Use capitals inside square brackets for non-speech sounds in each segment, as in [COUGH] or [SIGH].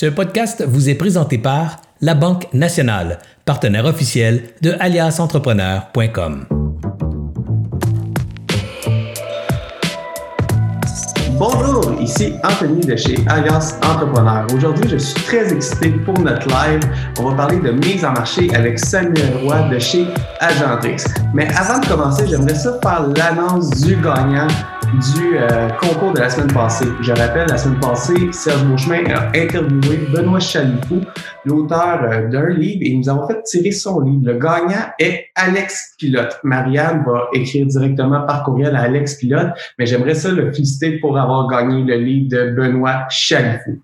Ce podcast vous est présenté par La Banque Nationale, partenaire officiel de aliasentrepreneur.com. Bonjour, ici Anthony de chez Alias Entrepreneur. Aujourd'hui, je suis très excité pour notre live. On va parler de mise en marché avec Samuel Roy de chez Agentrix. Mais avant de commencer, j'aimerais ça faire l'annonce du gagnant du euh, concours de la semaine passée. Je rappelle, la semaine passée, Serge Beauchemin a interviewé Benoît Chalifou, l'auteur euh, d'un livre, et nous avons fait tirer son livre. Le gagnant est Alex Pilote. Marianne va écrire directement par courriel à Alex Pilote, mais j'aimerais ça le féliciter pour avoir gagné le livre de Benoît Chalifou.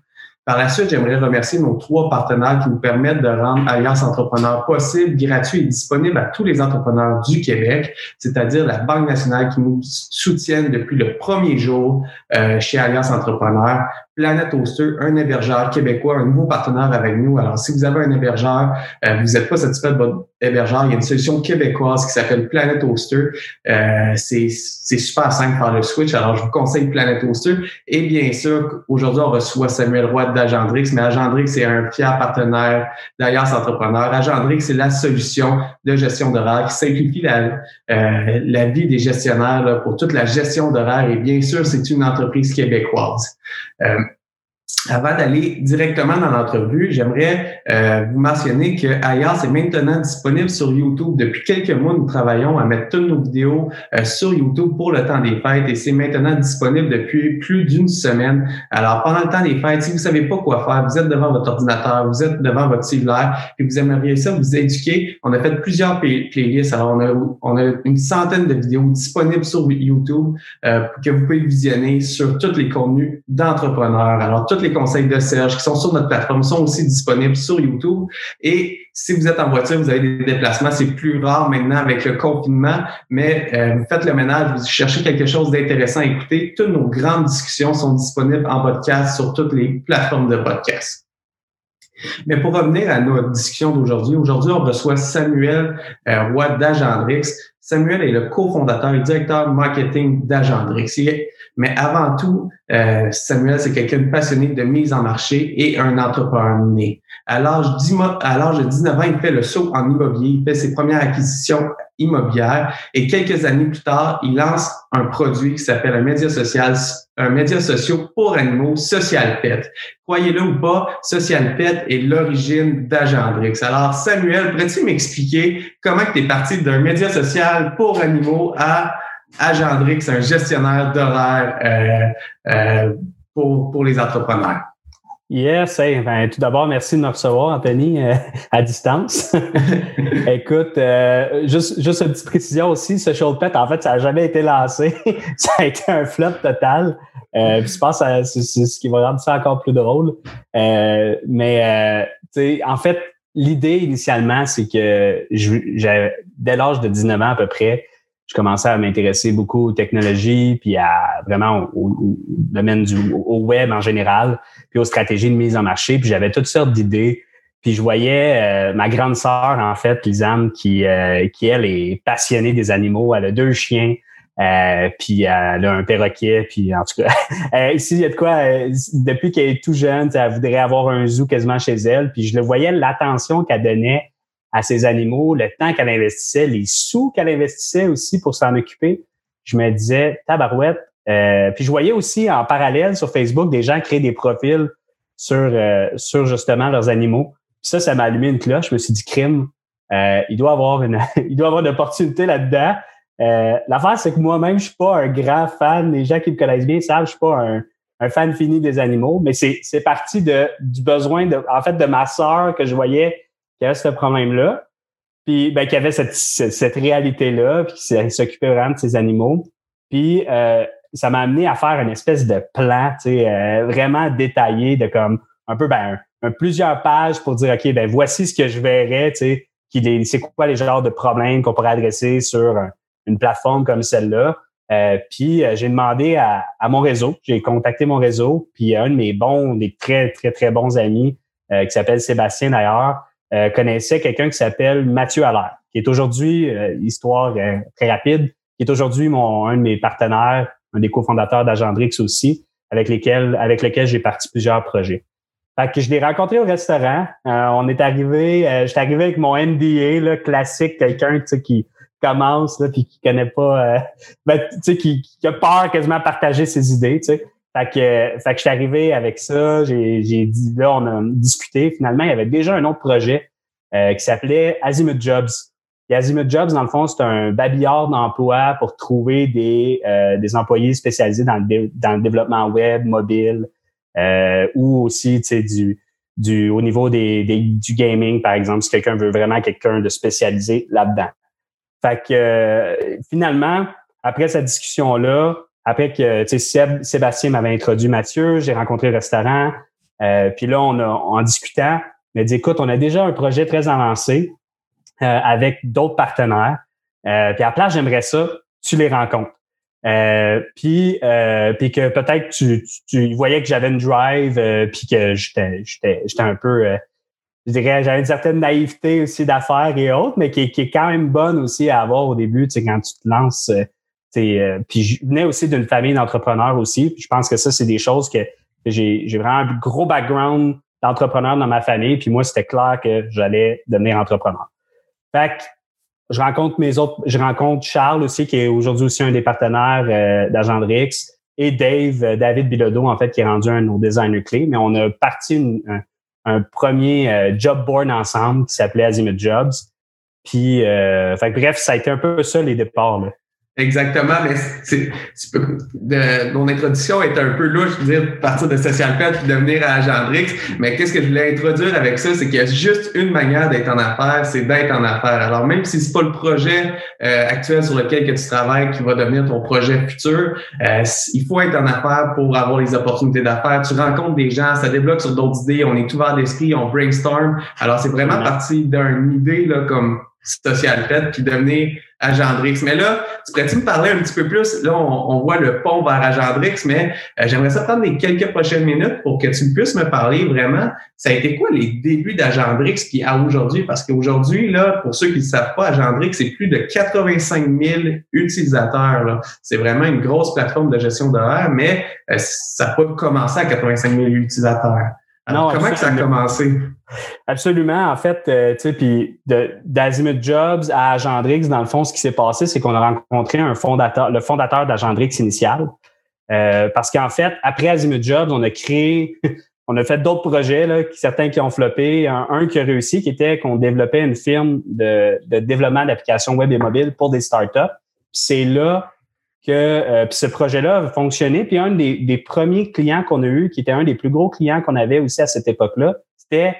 Par la suite, j'aimerais remercier nos trois partenaires qui nous permettent de rendre Alliance Entrepreneur possible, gratuit et disponible à tous les entrepreneurs du Québec, c'est-à-dire la Banque nationale qui nous soutiennent depuis le premier jour euh, chez Alliance Entrepreneur. Planet Hoster, un hébergeur québécois, un nouveau partenaire avec nous. Alors, si vous avez un hébergeur, euh, vous n'êtes pas satisfait de votre hébergeur, il y a une solution québécoise qui s'appelle Planet Hoster. Euh, c'est super simple par le switch. Alors, je vous conseille Planet Hoster. Et bien sûr, aujourd'hui, on reçoit Samuel Roy d'Agendrix, mais Agendrix, c'est un fier partenaire d'Alliance Entrepreneur. Agendrix, c'est la solution de gestion d'horaire qui simplifie la, euh, la vie des gestionnaires pour toute la gestion d'horaire. Et bien sûr, c'est une entreprise québécoise. Euh, avant d'aller directement dans l'entrevue, j'aimerais euh, vous mentionner que Ayas est maintenant disponible sur YouTube. Depuis quelques mois, nous travaillons à mettre toutes nos vidéos euh, sur YouTube pour le temps des fêtes et c'est maintenant disponible depuis plus d'une semaine. Alors, pendant le temps des fêtes, si vous savez pas quoi faire, vous êtes devant votre ordinateur, vous êtes devant votre cellulaire et vous aimeriez ça vous éduquer, on a fait plusieurs playlists. Alors, on a, on a une centaine de vidéos disponibles sur YouTube euh, que vous pouvez visionner sur tous les contenus d'entrepreneurs. Alors, toutes les conseils de Serge qui sont sur notre plateforme sont aussi disponibles sur YouTube. Et si vous êtes en voiture, vous avez des déplacements, c'est plus rare maintenant avec le confinement, mais euh, vous faites le ménage, vous cherchez quelque chose d'intéressant à écouter. Toutes nos grandes discussions sont disponibles en podcast sur toutes les plateformes de podcast. Mais pour revenir à notre discussion d'aujourd'hui, aujourd'hui, on reçoit Samuel euh, Roy d'Agendrix. Samuel est le cofondateur et directeur marketing d'Agendrix. Mais avant tout, euh, Samuel, c'est quelqu'un de passionné de mise en marché et un entrepreneur né. À l'âge de 19 ans, il fait le saut en immobilier, il fait ses premières acquisitions immobilières et quelques années plus tard, il lance un produit qui s'appelle un média social, un média social pour animaux, Social Pet. Croyez-le ou pas, Social Pet est l'origine d'Agendrix. Alors, Samuel, pourrais-tu m'expliquer comment tu es parti d'un média social pour animaux à Agendrix, un gestionnaire d'horaire euh, euh, pour, pour les entrepreneurs? Yes, ben, tout d'abord, merci de me recevoir, Anthony, euh, [LAUGHS] à distance. [LAUGHS] Écoute, euh, juste, juste une petite précision aussi, ce show de pet, en fait, ça n'a jamais été lancé. [LAUGHS] ça a été un flop total. Euh, je pense que c'est ce qui va rendre ça encore plus drôle. Euh, mais, tu sais, en fait, l'idée initialement, c'est que j'avais, dès l'âge de 19 ans à peu près, je commençais à m'intéresser beaucoup aux technologies, puis à vraiment au, domaine du au web en général, puis aux stratégies de mise en marché. Puis j'avais toutes sortes d'idées. Puis je voyais euh, ma grande sœur, en fait, Lisanne, qui, euh, qui, elle, est passionnée des animaux. Elle a deux chiens, euh, puis elle a un perroquet. Puis en tout cas, [LAUGHS] ici, il y a de quoi, depuis qu'elle est tout jeune, elle voudrait avoir un zoo quasiment chez elle. Puis je le voyais, l'attention qu'elle donnait à ces animaux, le temps qu'elle investissait, les sous qu'elle investissait aussi pour s'en occuper, je me disais, tabarouette. Euh, puis je voyais aussi en parallèle sur Facebook des gens créer des profils sur, euh, sur justement leurs animaux. Puis ça, ça m'a allumé une cloche. Je me suis dit, crime, euh, il doit avoir une, [LAUGHS] il doit avoir une opportunité là-dedans. Euh, L'affaire, c'est que moi-même, je suis pas un grand fan. Les gens qui me connaissent bien savent, je suis pas un, un fan fini des animaux, mais c'est parti de, du besoin de, en fait, de ma sœur que je voyais qui avait ce problème-là, puis ben, qui avait cette, cette, réalité-là, puis qui s'occupait vraiment de ces animaux. Puis euh, ça m'a amené à faire une espèce de plan, tu sais, euh, vraiment détaillé, de comme un peu ben, un, plusieurs pages pour dire OK, ben voici ce que je verrais, tu sais, qui c'est quoi les genres de problèmes qu'on pourrait adresser sur une plateforme comme celle-là. Euh, puis j'ai demandé à, à, mon réseau, j'ai contacté mon réseau, puis un de mes bons, des très très très bons amis qui s'appelle Sébastien d'ailleurs, euh, connaissait quelqu'un qui s'appelle Mathieu Allaire, qui est aujourd'hui, euh, histoire euh, très rapide, qui est aujourd'hui mon un de mes partenaires, un des cofondateurs d'Agendrix aussi, avec lesquels avec lequel j'ai parti plusieurs projets. Fait que je l'ai rencontré au restaurant. Euh, on est arrivé, euh, j'étais arrivé avec mon NDA là, classique, quelqu'un qui commence là, puis qui connaît pas, euh, [LAUGHS] ben, tu sais, qui, qui, a peur quasiment de partager ses idées. Fait que, fait que je suis arrivé avec ça. J'ai, dit là, on a discuté. Finalement, il y avait déjà un autre projet qui s'appelait Azimut Jobs. Et Azimut Jobs, dans le fond, c'est un babillard d'emploi pour trouver des, des employés spécialisés dans le, dans le développement web, mobile, euh, ou aussi du, du, au niveau des, du gaming, par exemple, si quelqu'un veut vraiment quelqu'un de spécialisé là-dedans. Fait que euh, finalement, après cette discussion-là, après que Seb, Sébastien m'avait introduit Mathieu, j'ai rencontré le restaurant, euh, puis là, on a, en discutant, il m'a dit, écoute, on a déjà un projet très avancé avec d'autres partenaires. puis à la place, j'aimerais ça, tu les rencontres. Euh, puis, euh, puis que peut-être tu, tu, voyais que j'avais une drive, euh, puis que j'étais, j'étais, j'étais un peu, euh, je dirais, j'avais une certaine naïveté aussi d'affaires et autres, mais qui, qui, est quand même bonne aussi à avoir au début, tu sais, quand tu te lances. Euh, puis je venais aussi d'une famille d'entrepreneurs aussi. Je pense que ça, c'est des choses que, j'ai, vraiment un gros background d'entrepreneur dans ma famille. Puis moi, c'était clair que j'allais devenir entrepreneur. Fait que je rencontre mes autres, je rencontre Charles aussi, qui est aujourd'hui aussi un des partenaires euh, d'Agendrix, et Dave, euh, David Bilodeau, en fait, qui est rendu un de nos designers clés. Mais on a parti un, premier euh, job board ensemble qui s'appelait Azimut Jobs. Puis, euh, fait, bref, ça a été un peu ça les départs. Là. Exactement, mais c'est, de, mon introduction est un peu louche, je veux dire, partir de Social Pet puis devenir à Agendrix. Mais qu'est-ce que je voulais introduire avec ça, c'est qu'il y a juste une manière d'être en affaires, c'est d'être en affaires. Alors même si c'est pas le projet euh, actuel sur lequel que tu travailles qui va devenir ton projet futur, euh, il faut être en affaires pour avoir les opportunités d'affaires. Tu rencontres des gens, ça débloque sur d'autres idées, on est ouvert d'esprit, on brainstorm. Alors c'est vraiment parti d'une idée là comme Social Pet puis devenir Agendrix. Mais là, tu pourrais-tu me parler un petit peu plus? Là, on, voit le pont vers Agendrix, mais euh, j'aimerais ça prendre les quelques prochaines minutes pour que tu puisses me parler vraiment. Ça a été quoi les débuts d'Agendrix puis à aujourd'hui? Parce qu'aujourd'hui, là, pour ceux qui ne savent pas, Agendrix, c'est plus de 85 000 utilisateurs. C'est vraiment une grosse plateforme de gestion d'horaire, mais euh, ça n'a pas commencé à 85 000 utilisateurs. Alors, comment ça a commencé? Absolument. En fait, euh, tu sais, puis d'Azimut Jobs à Agendrix, dans le fond, ce qui s'est passé, c'est qu'on a rencontré un fondateur, le fondateur d'Agendrix initial. Euh, parce qu'en fait, après Azimut Jobs, on a créé, [LAUGHS] on a fait d'autres projets, là, certains qui ont floppé, un, qui a réussi, qui était qu'on développait une firme de, développement d'applications web et mobiles pour des startups. C'est là que euh, ce projet-là a fonctionné. Puis un des, des premiers clients qu'on a eu, qui était un des plus gros clients qu'on avait aussi à cette époque-là, c'était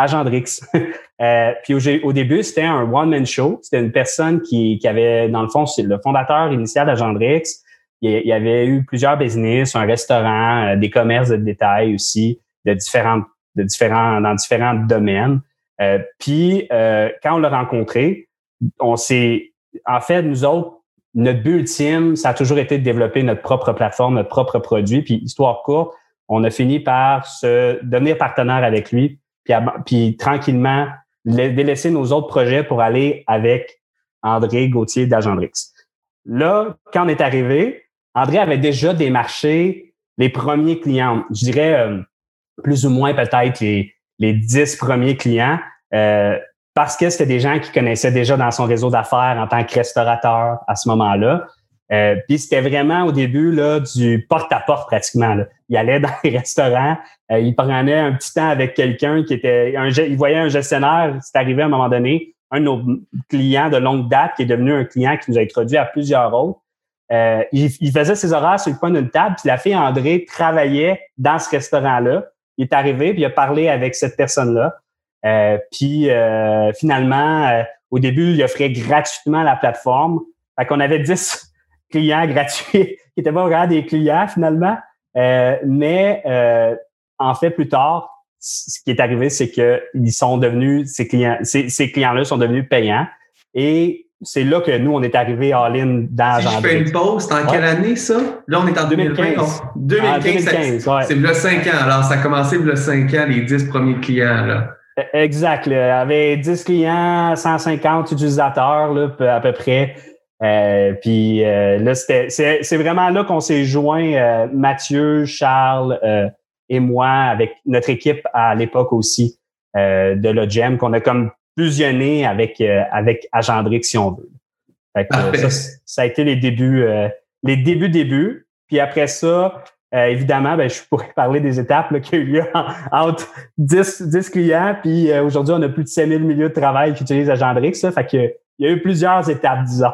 Agendrix. [LAUGHS] euh, puis au, au début, c'était un one-man show. C'était une personne qui, qui avait, dans le fond, c'est le fondateur initial d'Agendrix. Il, il y avait eu plusieurs business, un restaurant, euh, des commerces de détail aussi, de différentes, de différents, dans différents domaines. Euh, puis euh, quand on l'a rencontré, on s'est, en fait, nous autres, notre but ultime, ça a toujours été de développer notre propre plateforme, notre propre produit. Puis histoire courte, on a fini par se devenir partenaire avec lui puis, tranquillement délaisser nos autres projets pour aller avec André Gauthier d'Agendrix. Là, quand on est arrivé, André avait déjà démarché les premiers clients. Je dirais euh, plus ou moins peut-être les, les dix premiers clients euh, parce que c'était des gens qui connaissaient déjà dans son réseau d'affaires en tant que restaurateur à ce moment-là. Euh, puis c'était vraiment au début là, du porte-à-porte pratiquement. Là. Il allait dans les [LAUGHS] restaurants, euh, il prenait un petit temps avec quelqu'un qui était. Il voyait un gestionnaire, c'est arrivé à un moment donné, un de nos clients de longue date qui est devenu un client qui nous a introduit à plusieurs autres. Euh, il, faisait ses horaires sur le coin d'une table, puis la fille André travaillait dans ce restaurant-là. Il est arrivé, puis il a parlé avec cette personne-là. Euh, puis finalement, au début, il offrait gratuitement la plateforme. Fait qu'on avait 10 clients gratuits [LAUGHS] qui n'étaient pas vraiment des clients finalement. Euh, mais euh, en fait, plus tard, ce qui est arrivé, c'est qu'ils sont devenus, ces clients, ces, ces clients-là sont devenus payants. Et c'est là que nous, on est arrivé all-in dans Si je fais une pause, c'est en quelle année ça? Là, on est en 2015. 2015, c'est le 5 ans. Alors, ça a commencé le 5 ans, les 10 premiers clients. Là. E, exact. Il y avait 10 clients, 150 utilisateurs là, à peu près. Euh, puis euh, là, c'était, c'est, vraiment là qu'on s'est joint, euh, Mathieu, Charles et moi, avec notre équipe à l'époque aussi euh, de Logem, qu'on a comme fusionné avec, euh, avec Agendrix, si on veut. ça, ça, a été les débuts, euh, les débuts, débuts. Puis après ça, euh, évidemment, ben, je pourrais parler des étapes qu'il y a eu lieu entre 10, 10 clients, puis aujourd'hui, on a plus de 5000 milieux de travail qui utilisent Agendrix. Ça, fait que, il y a eu plusieurs étapes, disons.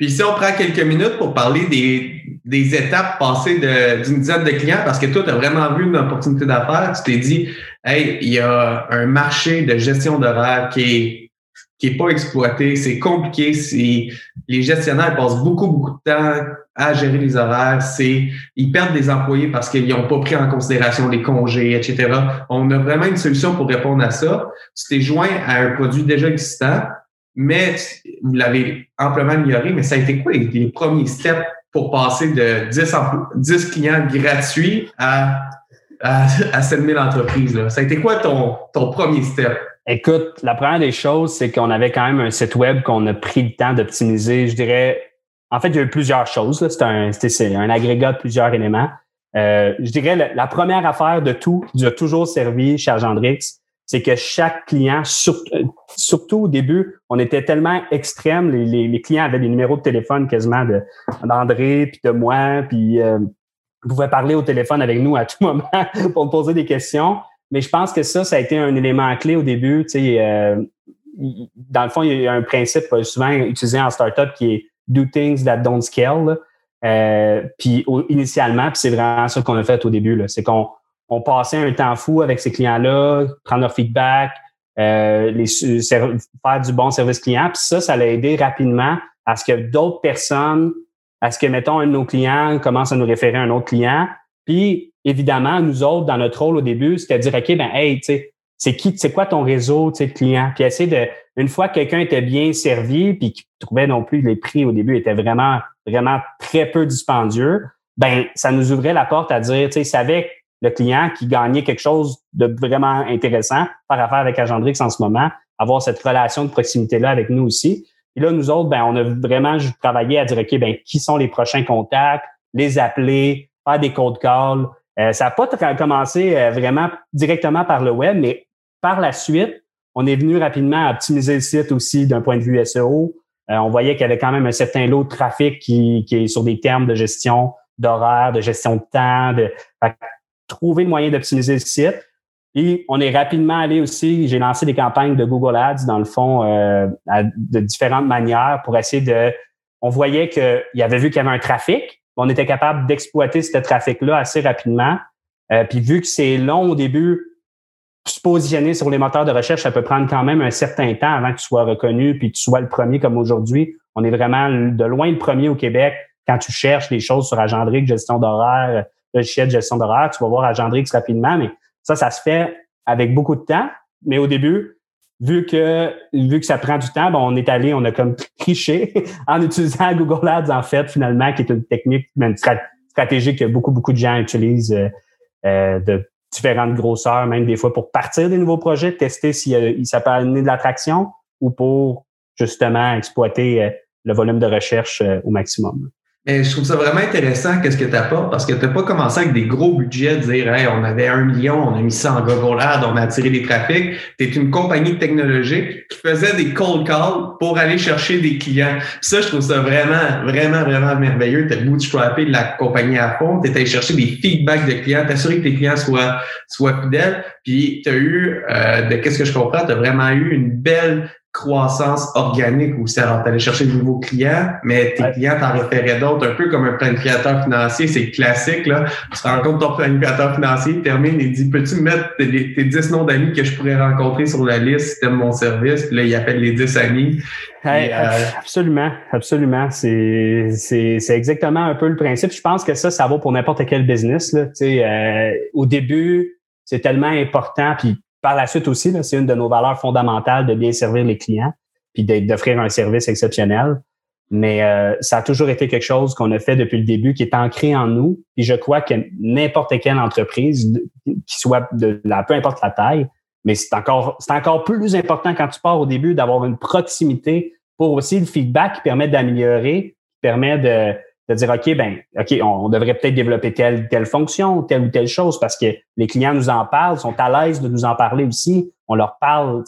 Puis si on prend quelques minutes pour parler des, des étapes passées d'une dizaine de clients, parce que toi, tu as vraiment vu une opportunité d'affaires, tu t'es dit, hey, il y a un marché de gestion d'horaire qui est, qui est pas exploité, c'est compliqué, c'est, les gestionnaires passent beaucoup, beaucoup de temps à gérer les horaires, c'est, ils perdent des employés parce qu'ils n'ont pas pris en considération les congés, etc. On a vraiment une solution pour répondre à ça. Tu t'es joint à un produit déjà existant mais vous l'avez amplement amélioré, mais ça a été quoi les, premiers steps pour passer de 10, 10 clients gratuits à, à, à 7000 entreprises? Là? Ça a été quoi ton, ton premier step? Écoute, la première des choses, c'est qu'on avait quand même un site web qu'on a pris le temps d'optimiser. Je dirais, en fait, il y a eu plusieurs choses. C'est un, un agrégat de plusieurs éléments. Euh, je dirais, la, la, première affaire de tout, qui a toujours servi chez Argendrix, c'est que chaque client, euh, surtout au début, on était tellement extrême, les, les, clients avaient des numéros de téléphone quasiment d'André, puis de moi, puis euh, pouvaient parler au téléphone avec nous à tout [LAUGHS] moment pour me poser des questions. Mais je pense que ça, ça a été un élément clé au début. Tu sais, euh, dans le fond, il y a un principe souvent utilisé en startup qui est do things that don't scale. Euh, puis initialement, puis c'est vraiment ça qu'on a fait au début. C'est qu'on on passait un temps fou avec ces clients-là, prendre leur feedback, euh, les, faire du bon service client. Puis ça, ça l'a aidé rapidement à ce que d'autres personnes, à ce que, mettons, un de nos clients commence à nous référer à un autre client. Puis, évidemment, nous autres, dans notre rôle au début, c'était de dire, OK, ben, hey, tu sais, c'est qui, c'est quoi ton réseau, de clients? Puis essayer de, une fois que quelqu'un était bien servi, puis qu'il trouvait non plus les prix au début étaient vraiment, vraiment très peu dispendieux, ben, ça nous ouvrait la porte à dire, tu sais, savait le client qui gagnait quelque chose de vraiment intéressant, faire affaire avec Agendrix en ce moment, avoir cette relation de proximité-là avec nous aussi. Et là, nous autres, ben, on a vraiment travaillé à dire, OK, ben, qui sont les prochains contacts, les appeler, faire des cold calls. Euh, ça n'a pas commencé euh, vraiment directement par le web, mais par la suite, on est venu rapidement optimiser le site aussi d'un point de vue SEO. Euh, on voyait qu'il y avait quand même un certain lot de trafic qui, qui est sur des termes de gestion d'horaire, de gestion de temps. De trouver le moyen d'optimiser le site. Et on est rapidement allé aussi, j'ai lancé des campagnes de Google Ads, dans le fond, euh, de différentes manières pour essayer de... On voyait qu'il y avait vu qu'il y avait un trafic. On était capable d'exploiter ce trafic-là assez rapidement. Euh, puis vu que c'est long au début, se positionner sur les moteurs de recherche, ça peut prendre quand même un certain temps avant que tu sois reconnu puis que tu sois le premier comme aujourd'hui. On est vraiment de loin le premier au Québec quand tu cherches des choses sur Agendric, gestion d'horaire, logiciel de gestion d'horaire, tu vas voir Agendrix rapidement, mais ça, ça se fait avec beaucoup de temps. Mais au début, vu que vu que ça prend du temps, on est allé, on a comme triché [LAUGHS] en utilisant Google Ads, en fait, finalement, qui est une technique une stratégique que beaucoup, beaucoup de gens utilisent euh, euh, de différentes grosseurs, même des fois pour partir des nouveaux projets, tester si ça peut amener de l'attraction ou pour justement exploiter euh, le volume de recherche au maximum. Je trouve ça vraiment intéressant qu'est-ce que tu apportes parce que tu n'as pas commencé avec des gros budgets, dire hey, on avait un million, on a mis ça en Google Ads, on a attiré des trafics. Tu es une compagnie technologique qui faisait des cold calls pour aller chercher des clients. ça, je trouve ça vraiment, vraiment, vraiment merveilleux. Tu as bootstrappé la compagnie à fond, tu allé chercher des feedbacks de clients, t'assurer que tes clients soient, soient fidèles. Puis tu as eu, euh, de qu'est-ce que je comprends, tu as vraiment eu une belle croissance organique aussi. Alors, tu allais chercher de nouveaux clients, mais tes clients t'en référaient d'autres, un peu comme un planificateur financier, c'est classique. Là. Tu te rends compte ton planificateur financier, termine et dit Peux-tu mettre tes, tes 10 noms d'amis que je pourrais rencontrer sur la liste si tu mon service? Puis là, il appelle les 10 amis. Euh, absolument, absolument. C'est, c'est, c'est exactement un peu le principe. Je pense que ça, ça vaut pour n'importe quel business. Là. Euh, au début, c'est tellement important, puis par la suite aussi, c'est une de nos valeurs fondamentales de bien servir les clients puis d'offrir un service exceptionnel. Mais euh, ça a toujours été quelque chose qu'on a fait depuis le début, qui est ancré en nous. Puis je crois que n'importe quelle entreprise, qui soit de la, peu importe la taille, mais c'est encore, c'est encore plus important quand tu pars au début d'avoir une proximité pour aussi le feedback qui permet d'améliorer, qui permet de, de dire, OK, ben, OK, on, devrait peut-être développer telle, telle fonction, telle ou telle chose parce que les clients nous en parlent, sont à l'aise de nous en parler aussi. On leur parle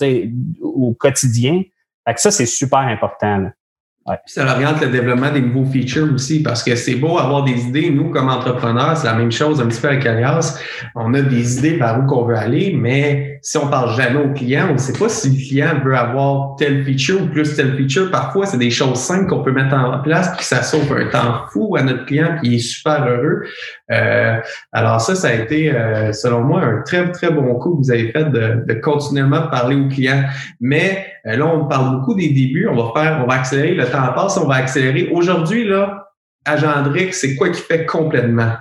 au quotidien. Fait que ça, c'est super important. Là. Ça oriente le développement des nouveaux features aussi, parce que c'est beau avoir des idées. Nous, comme entrepreneurs, c'est la même chose un petit peu avec Alias. On a des idées par où qu'on veut aller, mais si on parle jamais au client, on ne sait pas si le client veut avoir telle feature ou plus telle feature. Parfois, c'est des choses simples qu'on peut mettre en place, puis ça sauve un temps fou à notre client, puis il est super heureux. Euh, alors ça, ça a été, euh, selon moi, un très, très bon coup que vous avez fait de, de continuellement parler au client. Mais euh, là, on parle beaucoup des débuts. On va faire, on va accélérer. Le temps passe, on va accélérer. Aujourd'hui, là, Agendrix, c'est quoi qui fait complètement?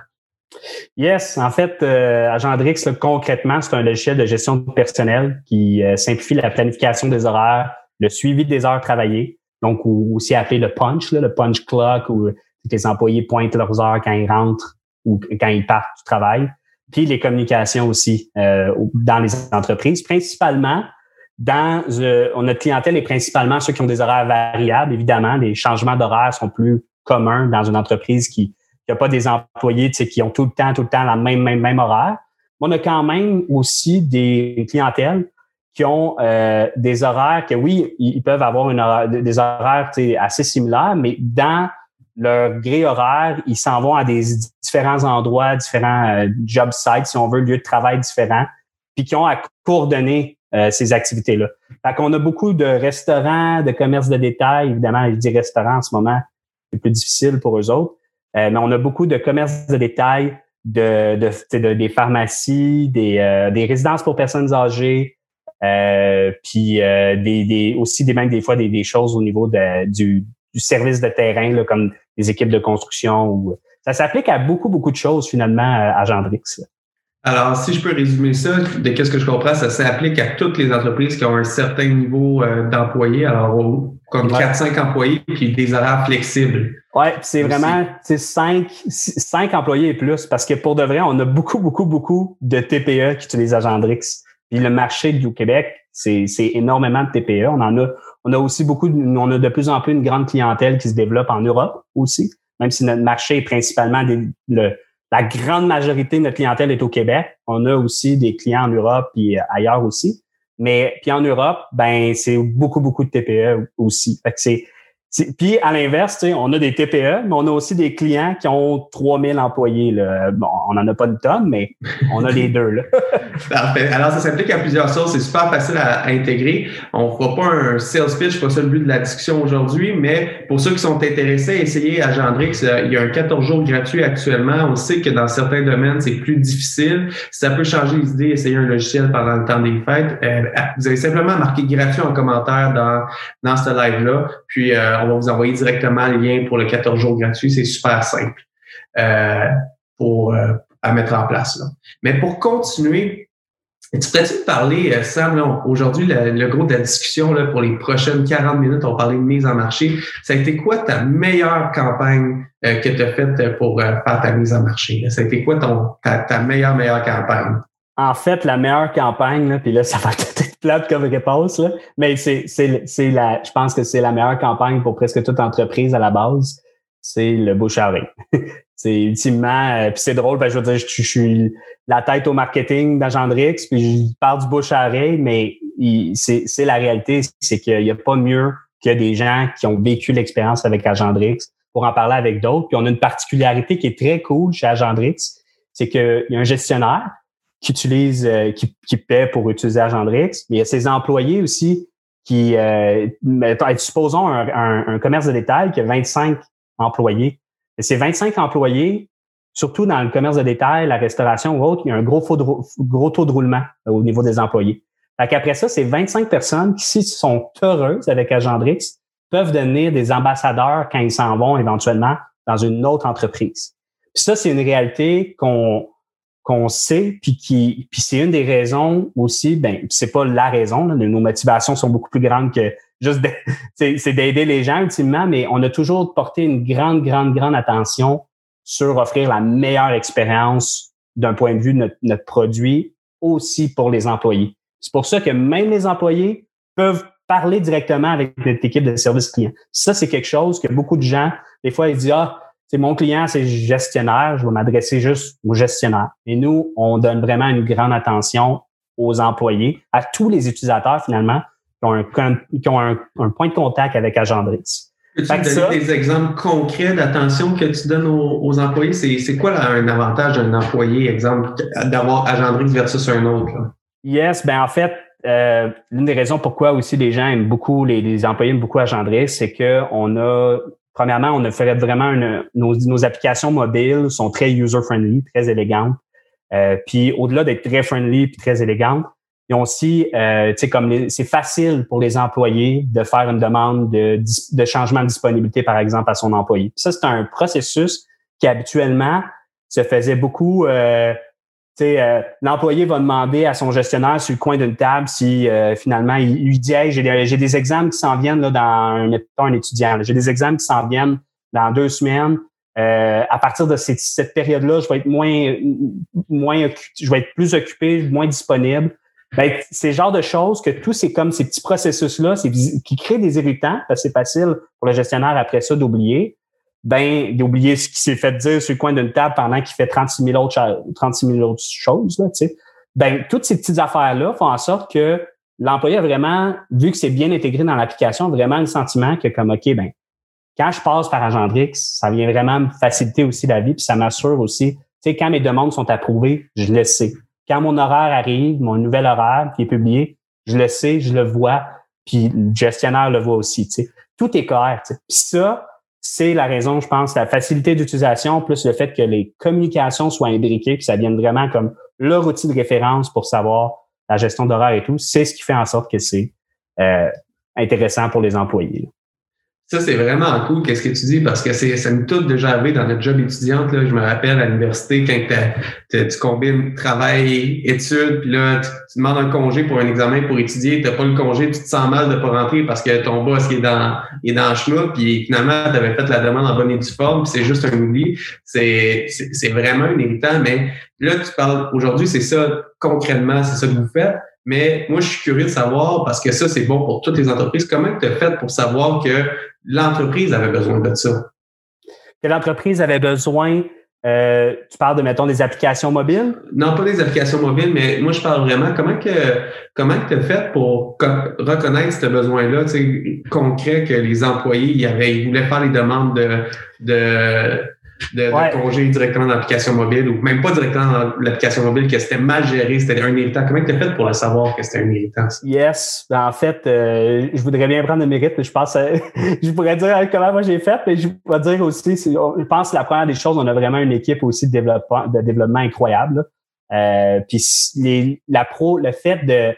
Yes, en fait, euh, Agendrix, concrètement, c'est un logiciel de gestion de personnel qui euh, simplifie la planification des horaires, le suivi des heures travaillées, donc aussi appelé le punch, le punch clock, où les employés pointent leurs heures quand ils rentrent ou quand ils partent du travail, puis les communications aussi euh, dans les entreprises, principalement dans euh, notre clientèle est principalement ceux qui ont des horaires variables. Évidemment, les changements d'horaires sont plus communs dans une entreprise qui n'a pas des employés qui ont tout le temps, tout le temps la même, même, même horaire. On a quand même aussi des clientèles qui ont euh, des horaires que oui, ils peuvent avoir une des horaires assez similaires, mais dans leur gré horaire, ils s'en vont à des différents endroits, différents euh, job sites, si on veut, lieux de travail différents, puis qui ont à coordonner euh, ces activités-là. Fait qu'on a beaucoup de restaurants, de commerces de détail. Évidemment, je dis restaurants en ce moment, c'est plus difficile pour eux autres. Euh, mais on a beaucoup de commerces de détail, de, de, des pharmacies, des, euh, des résidences pour personnes âgées, puis des, des, aussi des, même des fois des, des choses au niveau de, du, du service de terrain, là, comme des équipes de construction. Ou, ça s'applique à beaucoup, beaucoup de choses finalement à Gendrix. Alors, si je peux résumer ça, de qu'est-ce que je comprends, ça s'applique à toutes les entreprises qui ont un certain niveau euh, d'employés, alors comme 4-5 employés, puis des horaires flexibles. Oui, c'est vraiment 5, 5 employés et plus, parce que pour de vrai, on a beaucoup, beaucoup, beaucoup de TPE qui utilisent Agendrix. Puis le marché du Québec, c'est énormément de TPE. On en a, on a aussi beaucoup, on a de plus en plus une grande clientèle qui se développe en Europe aussi, même si notre marché est principalement le, la grande majorité de notre clientèle est au Québec. On a aussi des clients en Europe et euh, ailleurs aussi. Mais puis en Europe, ben c'est beaucoup beaucoup de TPE aussi. Fait c'est puis à l'inverse, on a des TPE, mais on a aussi des clients qui ont 3000 employés. Là. Bon, on n'en a pas une tonne, mais on a les deux. Là. [LAUGHS] Parfait. Alors, ça s'applique à plusieurs choses. C'est super facile à, intégrer. On ne fera pas un sales pitch, pas ça le but de la discussion aujourd'hui, mais pour ceux qui sont intéressés à essayer Agendrix, euh, il y a un 14 jours gratuit actuellement. On sait que dans certains domaines, c'est plus difficile. ça peut changer les idées, essayer un logiciel pendant le temps des fêtes, euh, vous avez simplement marqué gratuit en commentaire dans, dans ce live-là. Puis, euh, on va vous envoyer directement le lien pour le 14 jours gratuit. C'est super simple euh, pour, euh, à mettre en place. Là. Mais pour continuer, tu pourrais-tu parler, euh, Sam, aujourd'hui, le, gros de la discussion là, pour les prochaines 40 minutes, on parlait de mise en marché. Ça a été quoi ta meilleure campagne que tu as faite pour faire ta mise en marché? Ça a été quoi ton, ta, ta meilleure, meilleure campagne? En fait, la meilleure campagne, là, puis là, [LAUGHS] ça va être plate comme réponse, là, mais c'est, c'est, c'est la, je pense que c'est la meilleure campagne pour presque toute entreprise à la base. C'est le bouche à [LAUGHS] c'est ultimement, euh, puis c'est drôle, parce je veux dire, je, suis la tête au marketing d'Agendrix, puis je parle du bouche à mais c'est, c'est la réalité, c'est qu'il n'y a pas mieux que des gens qui ont vécu l'expérience avec Agendrix pour en parler avec d'autres. Puis on a une particularité qui est très cool chez Agendrix, c'est qu'il y a un gestionnaire qui utilise, euh, qui, qui paie pour utiliser Agendrix, mais il y a ses employés aussi qui, euh, supposons un, un, commerce de détail qui a 25 employés. Ces 25 employés, surtout dans le commerce de détail, la restauration ou autre, il y a un gros, gros taux de roulement euh, au niveau des employés. Fait qu'après ça, ces 25 personnes qui, s'ils sont heureuses avec Agendrix, peuvent devenir des ambassadeurs quand ils s'en vont éventuellement dans une autre entreprise. Puis ça, c'est une réalité qu'on qu'on sait, puis qui, puis c'est une des raisons aussi. Ben, c'est pas la raison. nos motivations sont beaucoup plus grandes que juste, [LAUGHS] c'est d'aider les gens ultimement, mais on a toujours porté une grande, grande, grande attention sur offrir la meilleure expérience d'un point de vue de notre, notre produit aussi pour les employés. C'est pour ça que même les employés peuvent parler directement avec notre équipe de service client. Ça, c'est quelque chose que beaucoup de gens, des fois, ils disent, ah, mon client, c'est gestionnaire, je vais m'adresser juste au gestionnaire. Et nous, on donne vraiment une grande attention aux employés, à tous les utilisateurs finalement qui ont un, qui ont un, point de contact avec Agendrix. Peux-tu donner des exemples concrets d'attention que tu donnes aux, employés? C'est quoi un avantage d'un employé, exemple, d'avoir Agendrix versus un autre? Yes, ben en fait, euh, l'une des raisons pourquoi aussi les gens aiment beaucoup, les, employés aiment beaucoup Agendrix, c'est qu'on a, premièrement, on a fait vraiment une, nos, nos applications mobiles sont très user-friendly, très élégantes. Euh, puis au-delà d'être très friendly puis très élégantes, ils ont aussi, euh, tu sais, comme c'est facile pour les employés de faire une demande de, de changement de disponibilité, par exemple, à son employé. Ça, c'est un processus qui habituellement se faisait beaucoup. Euh, euh, l'employé va demander à son gestionnaire sur le coin d'une table si euh, finalement il lui dit hey, j'ai des, des, examens qui s'en viennent là, dans mettons, un étudiant. J'ai des examens qui s'en viennent dans deux semaines. Euh, à partir de cette, cette période-là, je vais être moins, moins, je vais être plus occupé, moins disponible. Ben, c'est le genre de choses que tous ces comme ces petits processus-là, qui créent des irritants, parce que c'est facile pour le gestionnaire après ça d'oublier ben d'oublier ce qui s'est fait dire sur le coin d'une table pendant qu'il fait 36 000 autres, 36 000 autres choses. Là. Ben, toutes ces petites affaires-là font en sorte que l'employé a vraiment, vu que c'est bien intégré dans l'application, vraiment le sentiment que comme OK, ben, quand je passe par Agendrix, ça vient vraiment me faciliter aussi la vie, puis ça m'assure aussi, tu sais, quand mes demandes sont approuvées, je le sais. Quand mon horaire arrive, mon nouvel horaire qui est publié, je le sais, je le vois, puis le gestionnaire le voit aussi. Tu sais. Tout est sais. Puis ça, c'est la raison, je pense, la facilité d'utilisation plus le fait que les communications soient imbriquées, que ça vienne vraiment comme leur outil de référence pour savoir la gestion d'horaire et tout, c'est ce qui fait en sorte que c'est euh, intéressant pour les employés. Ça, c'est vraiment cool, qu'est-ce que tu dis, parce que c'est, ça nous tout déjà arrivé dans notre job étudiante. Là. Je me rappelle à l'université, quand tu combines travail, études, puis là, tu, demandes un congé pour un examen pour étudier, tu n'as pas le congé, tu te sens mal de pas rentrer parce que ton boss est dans, est dans le puis finalement, tu avais fait la demande en bonne et due forme, puis c'est juste un oubli. C'est, c'est, vraiment un mais là, tu parles, aujourd'hui, c'est ça, concrètement, c'est ça que vous faites. Mais moi, je suis curieux de savoir, parce que ça, c'est bon pour toutes les entreprises, comment tu as fait pour savoir que l'entreprise avait besoin de ça? Que l'entreprise avait besoin, euh, tu parles de, mettons, des applications mobiles? Non, pas des applications mobiles, mais moi, je parle vraiment comment que comment tu as fait pour reconnaître ce besoin-là, tu sais, concret que les employés, ils, avaient, ils voulaient faire les demandes de, de de, congé directement dans l'application mobile ou même pas directement dans l'application mobile, que c'était mal géré, c'était un irritant. Comment tu as fait pour le savoir que c'était un irritant? Yes. Ben, en fait, euh, je voudrais bien prendre le mérite. Je pense, [LAUGHS] je pourrais dire comment moi j'ai fait, mais je pourrais dire aussi, je pense que la première des choses, on a vraiment une équipe aussi de développement, de développement incroyable. Euh, puis les, la pro, le fait de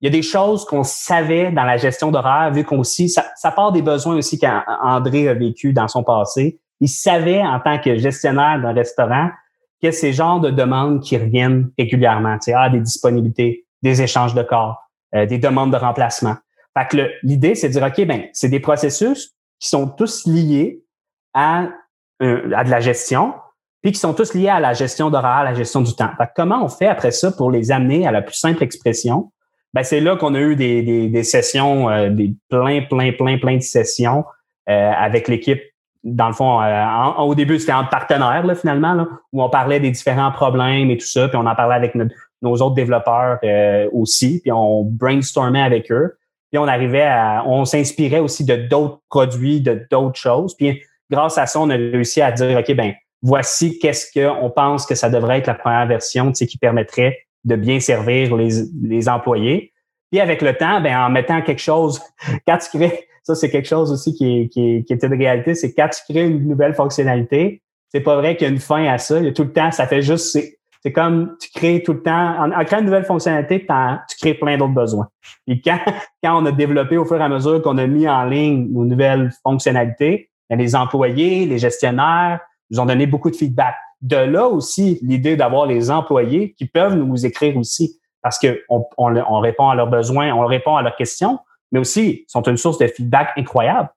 il y a des choses qu'on savait dans la gestion d'horaire, vu qu'on aussi, ça, ça part des besoins aussi qu'André a vécu dans son passé il savait en tant que gestionnaire d'un restaurant que ces genres de demandes qui reviennent régulièrement, tu sais, ah, des disponibilités, des échanges de corps, euh, des demandes de remplacement. Fait que l'idée, c'est de dire, OK, ben, c'est des processus qui sont tous liés à, à de la gestion, puis qui sont tous liés à la gestion d'horaire, à la gestion du temps. Fait que comment on fait après ça pour les amener à la plus simple expression? Ben, c'est là qu'on a eu des, des, des sessions, euh, des plein, plein, plein, plein de sessions euh, avec l'équipe dans le fond, euh, au début, c'était en partenaire, là, finalement, là, où on parlait des différents problèmes et tout ça, puis on en parlait avec nos autres développeurs euh, aussi, puis on brainstormait avec eux, puis on arrivait à, on s'inspirait aussi de d'autres produits, de d'autres choses, puis grâce à ça, on a réussi à dire, OK, ben voici qu'est-ce qu'on pense que ça devrait être la première version, tu sais, qui permettrait de bien servir les, les employés. Puis avec le temps, ben en mettant quelque chose, [LAUGHS] quand tu crées ça, c'est quelque chose aussi qui est, qui, qui est une réalité. C'est quand tu crées une nouvelle fonctionnalité, c'est pas vrai qu'il y a une fin à ça. Il y a tout le temps, ça fait juste, c'est, c'est comme tu crées tout le temps, en, créant une nouvelle fonctionnalité, tu crées plein d'autres besoins. Et quand, [LAUGHS] quand on a développé au fur et à mesure qu'on a mis en ligne nos nouvelles fonctionnalités, ben, les employés, les gestionnaires nous ont donné beaucoup de feedback. De là aussi, l'idée d'avoir les employés qui peuvent nous écrire aussi parce qu'on on, on répond à leurs besoins, on répond à leurs questions, mais aussi sont une source de feedback incroyable.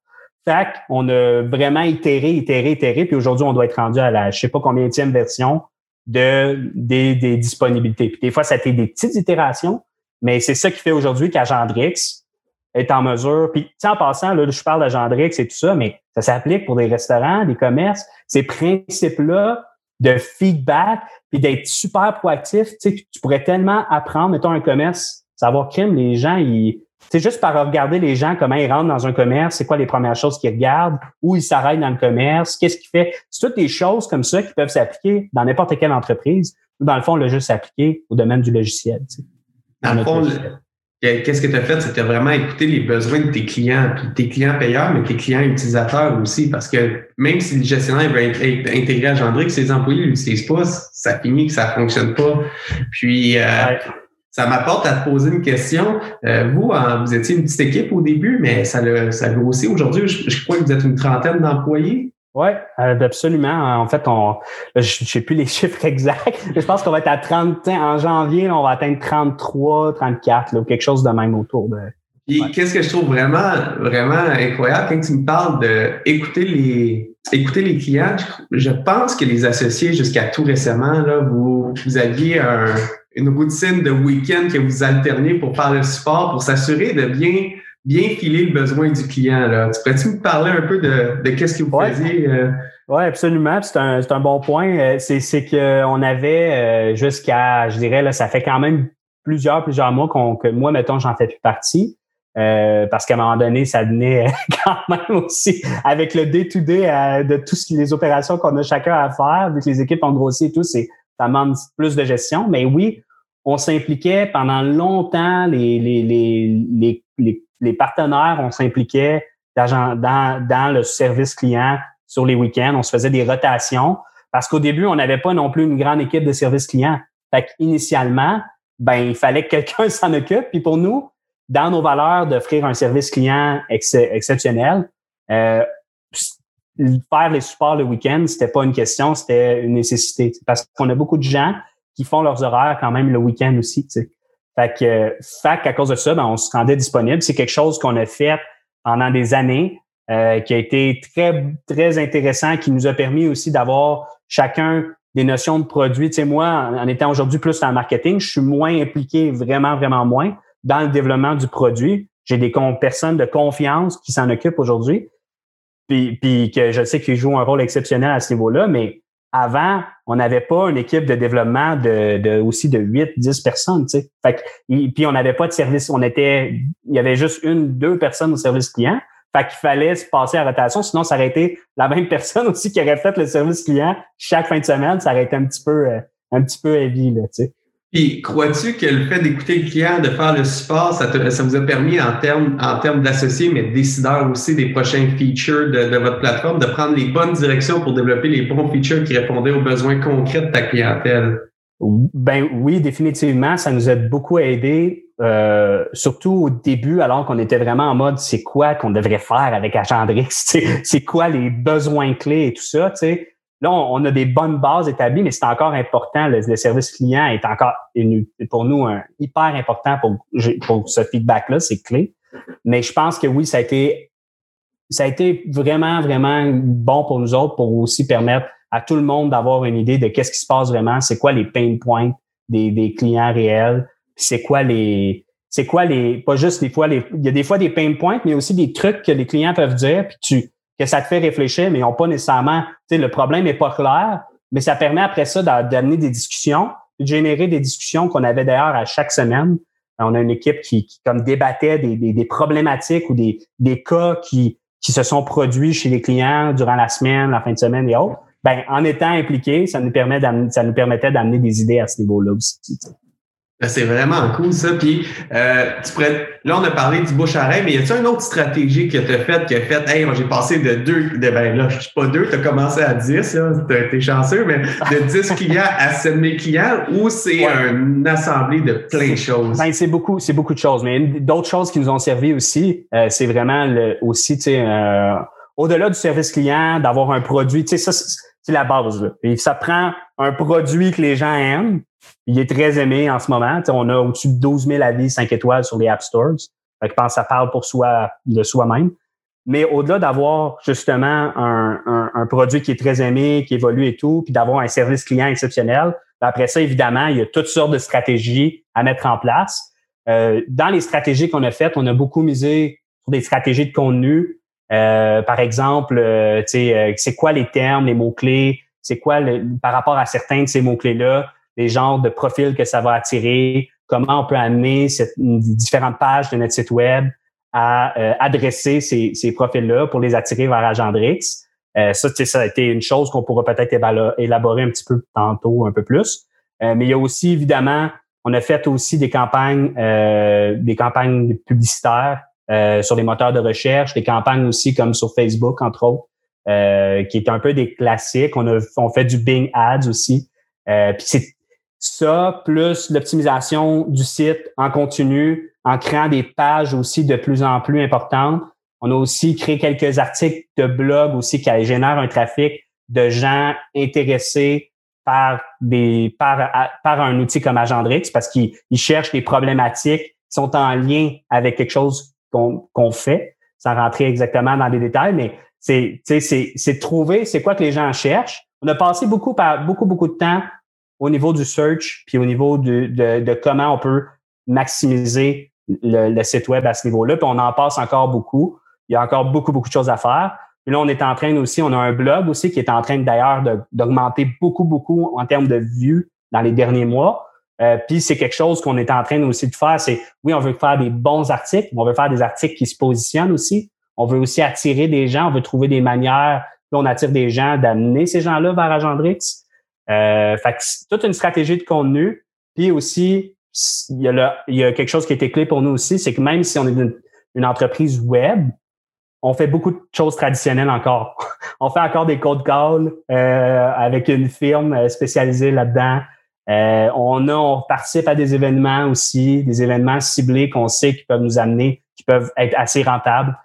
Fait on a vraiment itéré, itéré, itéré, puis aujourd'hui, on doit être rendu à la je sais pas combien version de, des, des disponibilités. Puis des fois, ça a été des petites itérations, mais c'est ça qui fait aujourd'hui qu'Agendrix, être en mesure. Puis, en passant, là, je parle de Gendrix et tout ça, mais ça s'applique pour des restaurants, des commerces. Ces principes-là de feedback, puis d'être super proactif, tu sais, tu pourrais tellement apprendre, mettons, un commerce, savoir crime, les gens, ils, c'est juste par regarder les gens, comment ils rentrent dans un commerce, c'est quoi les premières choses qu'ils regardent, où ils s'arrêtent dans le commerce, qu'est-ce qu'ils fait. C'est toutes des choses comme ça qui peuvent s'appliquer dans n'importe quelle entreprise. Ou dans le fond, on l'a juste appliqué au domaine du logiciel. Dans le fond, qu'est-ce que tu as fait? C'était vraiment écouter les besoins de tes clients, puis tes clients payeurs, mais tes clients utilisateurs aussi. Parce que même si le gestionnaire veut être intégré à Gendrix, ses employés ne l'utilisent pas, ça finit que ça fonctionne pas. Puis, euh, ça m'apporte à te poser une question. Euh, vous, vous étiez une petite équipe au début, mais ça, le, ça grossit. Aujourd'hui, je, crois que vous êtes une trentaine d'employés. Oui, euh, absolument. En fait, on, je ne sais plus les [LAUGHS] chiffres exacts. Je pense qu'on va être à 30, en janvier, on va atteindre 33, 34, là, quelque chose de même autour de. qu'est-ce que je trouve vraiment, vraiment incroyable quand tu me parles d'écouter les, écouter les clients, je pense que les associés jusqu'à tout récemment, là, vous, vous aviez un, une routine de week-end que vous alternez pour faire le support, pour s'assurer de bien, bien filer le besoin du client. Là. Tu pourrais-tu me parler un peu de, de qu'est-ce que vous faisiez? Euh? Oui, absolument. C'est un, un, bon point. Euh, c'est, qu'on avait euh, jusqu'à, je dirais, là, ça fait quand même plusieurs, plusieurs mois qu'on, que moi, mettons, j'en fais plus partie. parce qu'à un moment donné, ça venait [LAUGHS] quand même aussi avec le day-to-day de toutes les opérations qu'on a chacun à faire, vu que les équipes ont grossi et tout, c'est, ça demande plus de gestion. Mais oui, on s'impliquait pendant longtemps, les, les, les, les, les partenaires, on s'impliquait dans, dans le service client sur les week-ends. On se faisait des rotations parce qu'au début, on n'avait pas non plus une grande équipe de service client. Fait qu'initialement, ben, il fallait que quelqu'un [LAUGHS] s'en occupe. Puis pour nous, dans nos valeurs d'offrir un service client exceptionnel, euh, faire les supports le week-end, c'était pas une question, c'était une nécessité. Parce qu'on a beaucoup de gens qui font leurs horaires quand même le week-end aussi. Tu. Fait que, qu'à cause de ça, ben, on se rendait disponible. C'est quelque chose qu'on a fait pendant des années, euh, qui a été très, très intéressant, qui nous a permis aussi d'avoir chacun des notions de produits. Tu sais, moi, en, étant aujourd'hui plus dans le marketing, je suis moins impliqué, vraiment, vraiment moins, dans le développement du produit. J'ai des personnes de confiance qui s'en occupent aujourd'hui, puis, puis que je sais qu'ils jouent un rôle exceptionnel à ce niveau-là, mais avant, on n'avait pas une équipe de développement de, aussi de 8, 10 personnes, tu sais. Fait que, puis on n'avait pas de service, on était, il y avait juste une, deux personnes au service client. Fait qu'il fallait se passer à rotation, sinon ça aurait été la même [LAUGHS] personne aussi qui aurait fait le service client chaque fin de semaine, ça aurait été un petit peu, euh, un petit peu heavy, là, tu sais. Puis, crois-tu que le fait d'écouter le client, de faire le support, ça, ça vous a permis en termes en termes d'associés, mais décideurs aussi des prochains features de, de, votre plateforme, de prendre les bonnes directions pour développer les bons features qui répondaient aux besoins concrets de ta clientèle? Ben oui, définitivement, ça nous a beaucoup aidé, euh, surtout au début, alors qu'on était vraiment en mode c'est quoi qu'on devrait faire avec Agendrix, [LAUGHS] c'est quoi les besoins clés et tout ça, tu sais? Là, on, a des bonnes bases établies, mais c'est encore important. Le, service client est encore pour nous hyper important pour, ce feedback-là, c'est clé. Mais je pense que oui, ça a été ça a été vraiment, vraiment bon pour nous autres pour aussi permettre à tout le monde d'avoir une idée de qu'est-ce qui se passe vraiment, c'est quoi les pain points des, des clients réels, c'est quoi les c'est quoi les pas juste des fois les il y a des fois des pain points mais aussi des trucs que les clients peuvent dire puis tu que ça te fait réfléchir, mais ils n'ont pas nécessairement, tu sais, le problème n'est pas clair, mais ça permet après ça d'amener des discussions, de générer des discussions qu'on avait d'ailleurs à chaque semaine. On a une équipe qui, qui comme débattait des, des, des, problématiques ou des, des cas qui, qui se sont produits chez les clients durant la semaine, la fin de semaine et autres. Ben, en étant impliqué, ça nous permet ça nous permettait d'amener des idées à ce niveau-là aussi. C'est vraiment cool ça. Puis euh, tu pourrais, là on a parlé du bouche à mais y a-t-il une autre stratégie que tu as faite qui a fait Hey, moi j'ai passé de deux, de ben là, je suis pas deux, tu as commencé à 10, là, t'es chanceux, mais de [LAUGHS] 10 clients à 7000 clients ou c'est une assemblée de plein de choses? Ben, c'est beaucoup, c'est beaucoup de choses. Mais d'autres choses qui nous ont servi aussi, euh, c'est vraiment le, aussi, tu sais, euh, au-delà du service client, d'avoir un produit, tu sais, ça, c'est la base. Là. Et ça prend un produit que les gens aiment il est très aimé en ce moment. on a au-dessus de 12 000 avis 5 étoiles sur les App Stores. je pense que ça parle pour soi de soi-même. Mais au-delà d'avoir justement un, produit qui est très aimé, qui évolue et tout, puis d'avoir un service client exceptionnel, ben après ça, évidemment, il y a toutes sortes de stratégies à mettre en place. dans les stratégies qu'on a faites, on a beaucoup misé sur des stratégies de contenu. par exemple, c'est quoi les termes, les mots-clés, c'est quoi par rapport à certains de ces mots-clés-là, les genres de profils que ça va attirer, comment on peut amener cette, différentes pages de notre site web à euh, adresser ces, ces profils-là pour les attirer vers Agendrix. Euh, ça, ça a été une chose qu'on pourra peut-être élaborer un petit peu tantôt, un peu plus. Euh, mais il y a aussi, évidemment, on a fait aussi des campagnes, euh, des campagnes publicitaires sur les moteurs de recherche, des campagnes aussi comme sur Facebook, entre autres, qui est un peu des classiques. On a on fait du Bing Ads aussi. puis c'est ça, plus l'optimisation du site en continu, en créant des pages aussi de plus en plus importantes. On a aussi créé quelques articles de blog aussi qui génèrent un trafic de gens intéressés par des par, un outil comme Agendrix parce qu'ils cherchent des problématiques qui sont en lien avec quelque chose qu'on fait, sans rentrer exactement dans les détails, mais c'est c'est trouver c'est quoi que les gens cherchent. On a passé beaucoup beaucoup beaucoup de temps au niveau du search, puis au niveau de, de, comment on peut maximiser le, site web à ce niveau-là. Puis on en passe encore beaucoup. Il y a encore beaucoup, beaucoup de choses à faire. Puis là, on est en train aussi, on a un blog aussi qui est en train d'ailleurs d'augmenter beaucoup, beaucoup en termes de vues dans les derniers mois. Euh, puis c'est quelque chose qu'on est en train aussi de faire. C'est oui, on veut faire des bons articles, mais on veut faire des articles qui se positionnent aussi. On veut aussi attirer des gens, on veut trouver des manières. Puis on attire des gens d'amener ces gens-là vers Agendrix. Euh, fait que toute une stratégie de contenu. Puis aussi, il y, a quelque chose qui était clé pour nous aussi, c'est que même si on est une, entreprise web, on fait beaucoup de choses traditionnelles encore. [LAUGHS] on fait encore des cold calls euh, avec une firme euh, spécialisée là-dedans. On participe à des événements aussi, des événements ciblés qu'on sait qui peuvent nous amener, qui peuvent être assez rentables.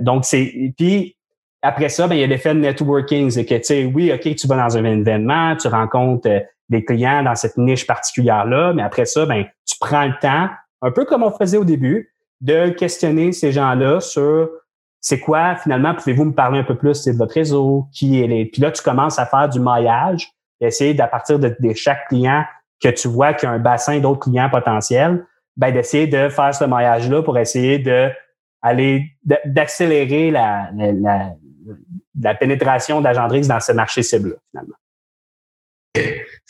Donc c'est, puis après ça, ben, il y a l'effet de networking. C'est que, tu sais, oui, OK, tu vas dans un événement, tu rencontres euh, des clients dans cette niche particulière-là, mais après ça, ben, tu prends le temps, un peu comme on faisait au début, de questionner ces gens-là sur c'est quoi, finalement, pouvez-vous me parler un peu plus de votre réseau, qui est les... Puis là, tu commences à faire du maillage, essayer d'à partir de, chaque client que tu vois qu'il y a un bassin d'autres clients potentiels, ben, d'essayer de faire ce maillage-là pour essayer de aller d'accélérer la, la, la pénétration d'Agendrix dans ce marché cible finalement.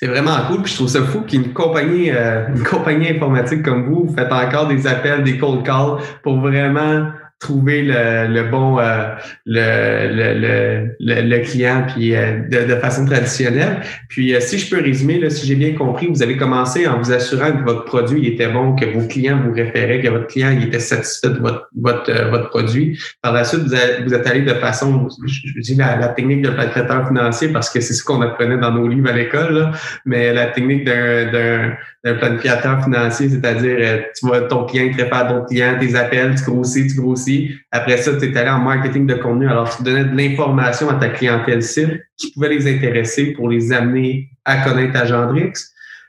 C'est vraiment cool. Puis je trouve ça fou qu'une compagnie, euh, une compagnie informatique comme vous, vous faites encore des appels, des cold calls pour vraiment trouver le, le bon euh, le, le, le, client puis euh, de, de, façon traditionnelle. Puis euh, si je peux résumer, là, si j'ai bien compris, vous avez commencé en vous assurant que votre produit était bon, que vos clients vous référaient, que votre client il était satisfait de votre votre, votre produit. Par la suite, vous, vous êtes allé de façon, je, dis la, la, technique de traiteur financier parce que c'est ce qu'on apprenait dans nos livres à l'école, mais la technique d'un d'un planificateur financier, c'est-à-dire tu vois ton client te réfère d'autres clients, tes appels, tu grossis, tu grossis après ça, tu es allé en marketing de contenu. Alors, tu donnais de l'information à ta clientèle cible qui pouvait les intéresser pour les amener à connaître Agendrix.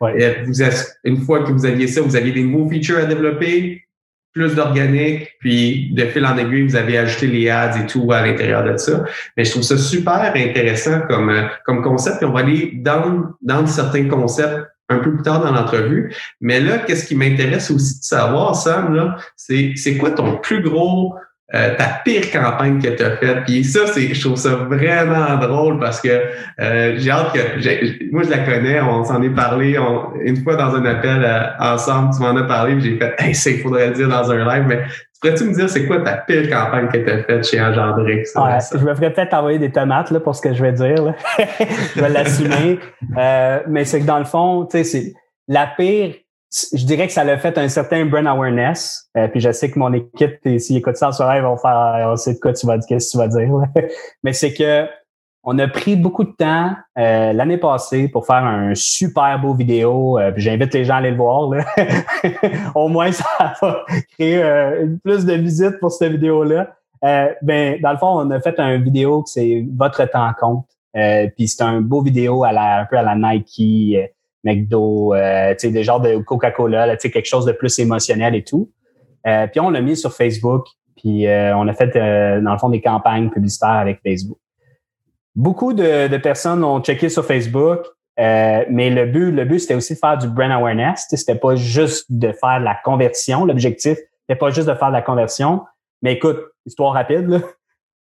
Ouais. vous une fois que vous aviez ça, vous aviez des nouveaux features à développer, plus d'organique, puis de fil en aiguille, vous avez ajouté les ads et tout à l'intérieur de ça. Mais je trouve ça super intéressant comme, euh, comme concept. Et on va aller dans, dans certains concepts un peu plus tard dans l'entrevue. Mais là, qu'est-ce qui m'intéresse aussi de savoir, Sam, c'est quoi ton plus gros, euh, ta pire campagne que tu as faite? Puis ça, c'est, je trouve ça vraiment drôle parce que euh, j'ai hâte que, moi je la connais, on s'en est parlé une fois dans un appel euh, ensemble, tu m'en as parlé, j'ai fait, hey, ça, il faudrait le dire dans un live, mais Pourrais-tu me dire c'est quoi ta pire campagne que tu as faite chez Engendrix? Ouais, je me ferais peut-être envoyer des tomates là, pour ce que je vais dire. [LAUGHS] je vais l'assumer. euh, mais c'est que dans le fond, tu sais, c'est la pire. Je dirais que ça l'a fait un certain brand awareness. Euh, puis je sais que mon équipe, s'ils écoutent ça en soirée, ils vont faire on sait de quoi tu vas qu'est-ce que tu vas dire. [LAUGHS] mais c'est que on a pris beaucoup de temps euh, l'année passée pour faire un super beau vidéo. Euh, j'invite les gens à aller le voir. [LAUGHS] Au moins, ça [LAUGHS] va créer euh, plus de visites pour cette vidéo-là. ben, dans le fond, on a fait un vidéo que c'est votre temps compte. puis c'est un beau vidéo à la, un peu à la Nike, McDo, tu sais, des genres de Coca-Cola, tu sais, quelque chose de plus émotionnel et tout. puis on l'a mis sur Facebook. Puis on a fait, dans le fond, des campagnes publicitaires avec Facebook. Beaucoup de, personnes ont checké sur Facebook. Euh, mais le but, le but, c'était aussi de faire du brand awareness. C'était pas juste de faire de la conversion. L'objectif, c'était pas juste de faire de la conversion. Mais écoute, histoire rapide, là,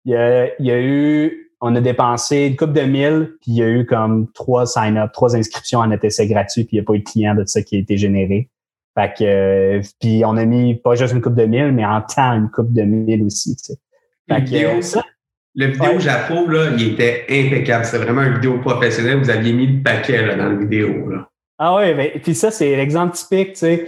il, y a, il y a eu, on a dépensé une coupe de mille, puis il y a eu comme trois sign-up, trois inscriptions en essai gratuit, puis il n'y a pas eu de client de ça qui a été généré. Fait que, euh, puis on a mis pas juste une coupe de mille, mais en temps une coupe de mille aussi. Tu sais. Fait que, ça, le vidéo j'approuve, là, il était impeccable. C'est vraiment une vidéo professionnelle. Vous aviez mis le paquet là, dans la vidéo. Là. Ah oui, mais puis ça, c'est l'exemple typique, tu sais.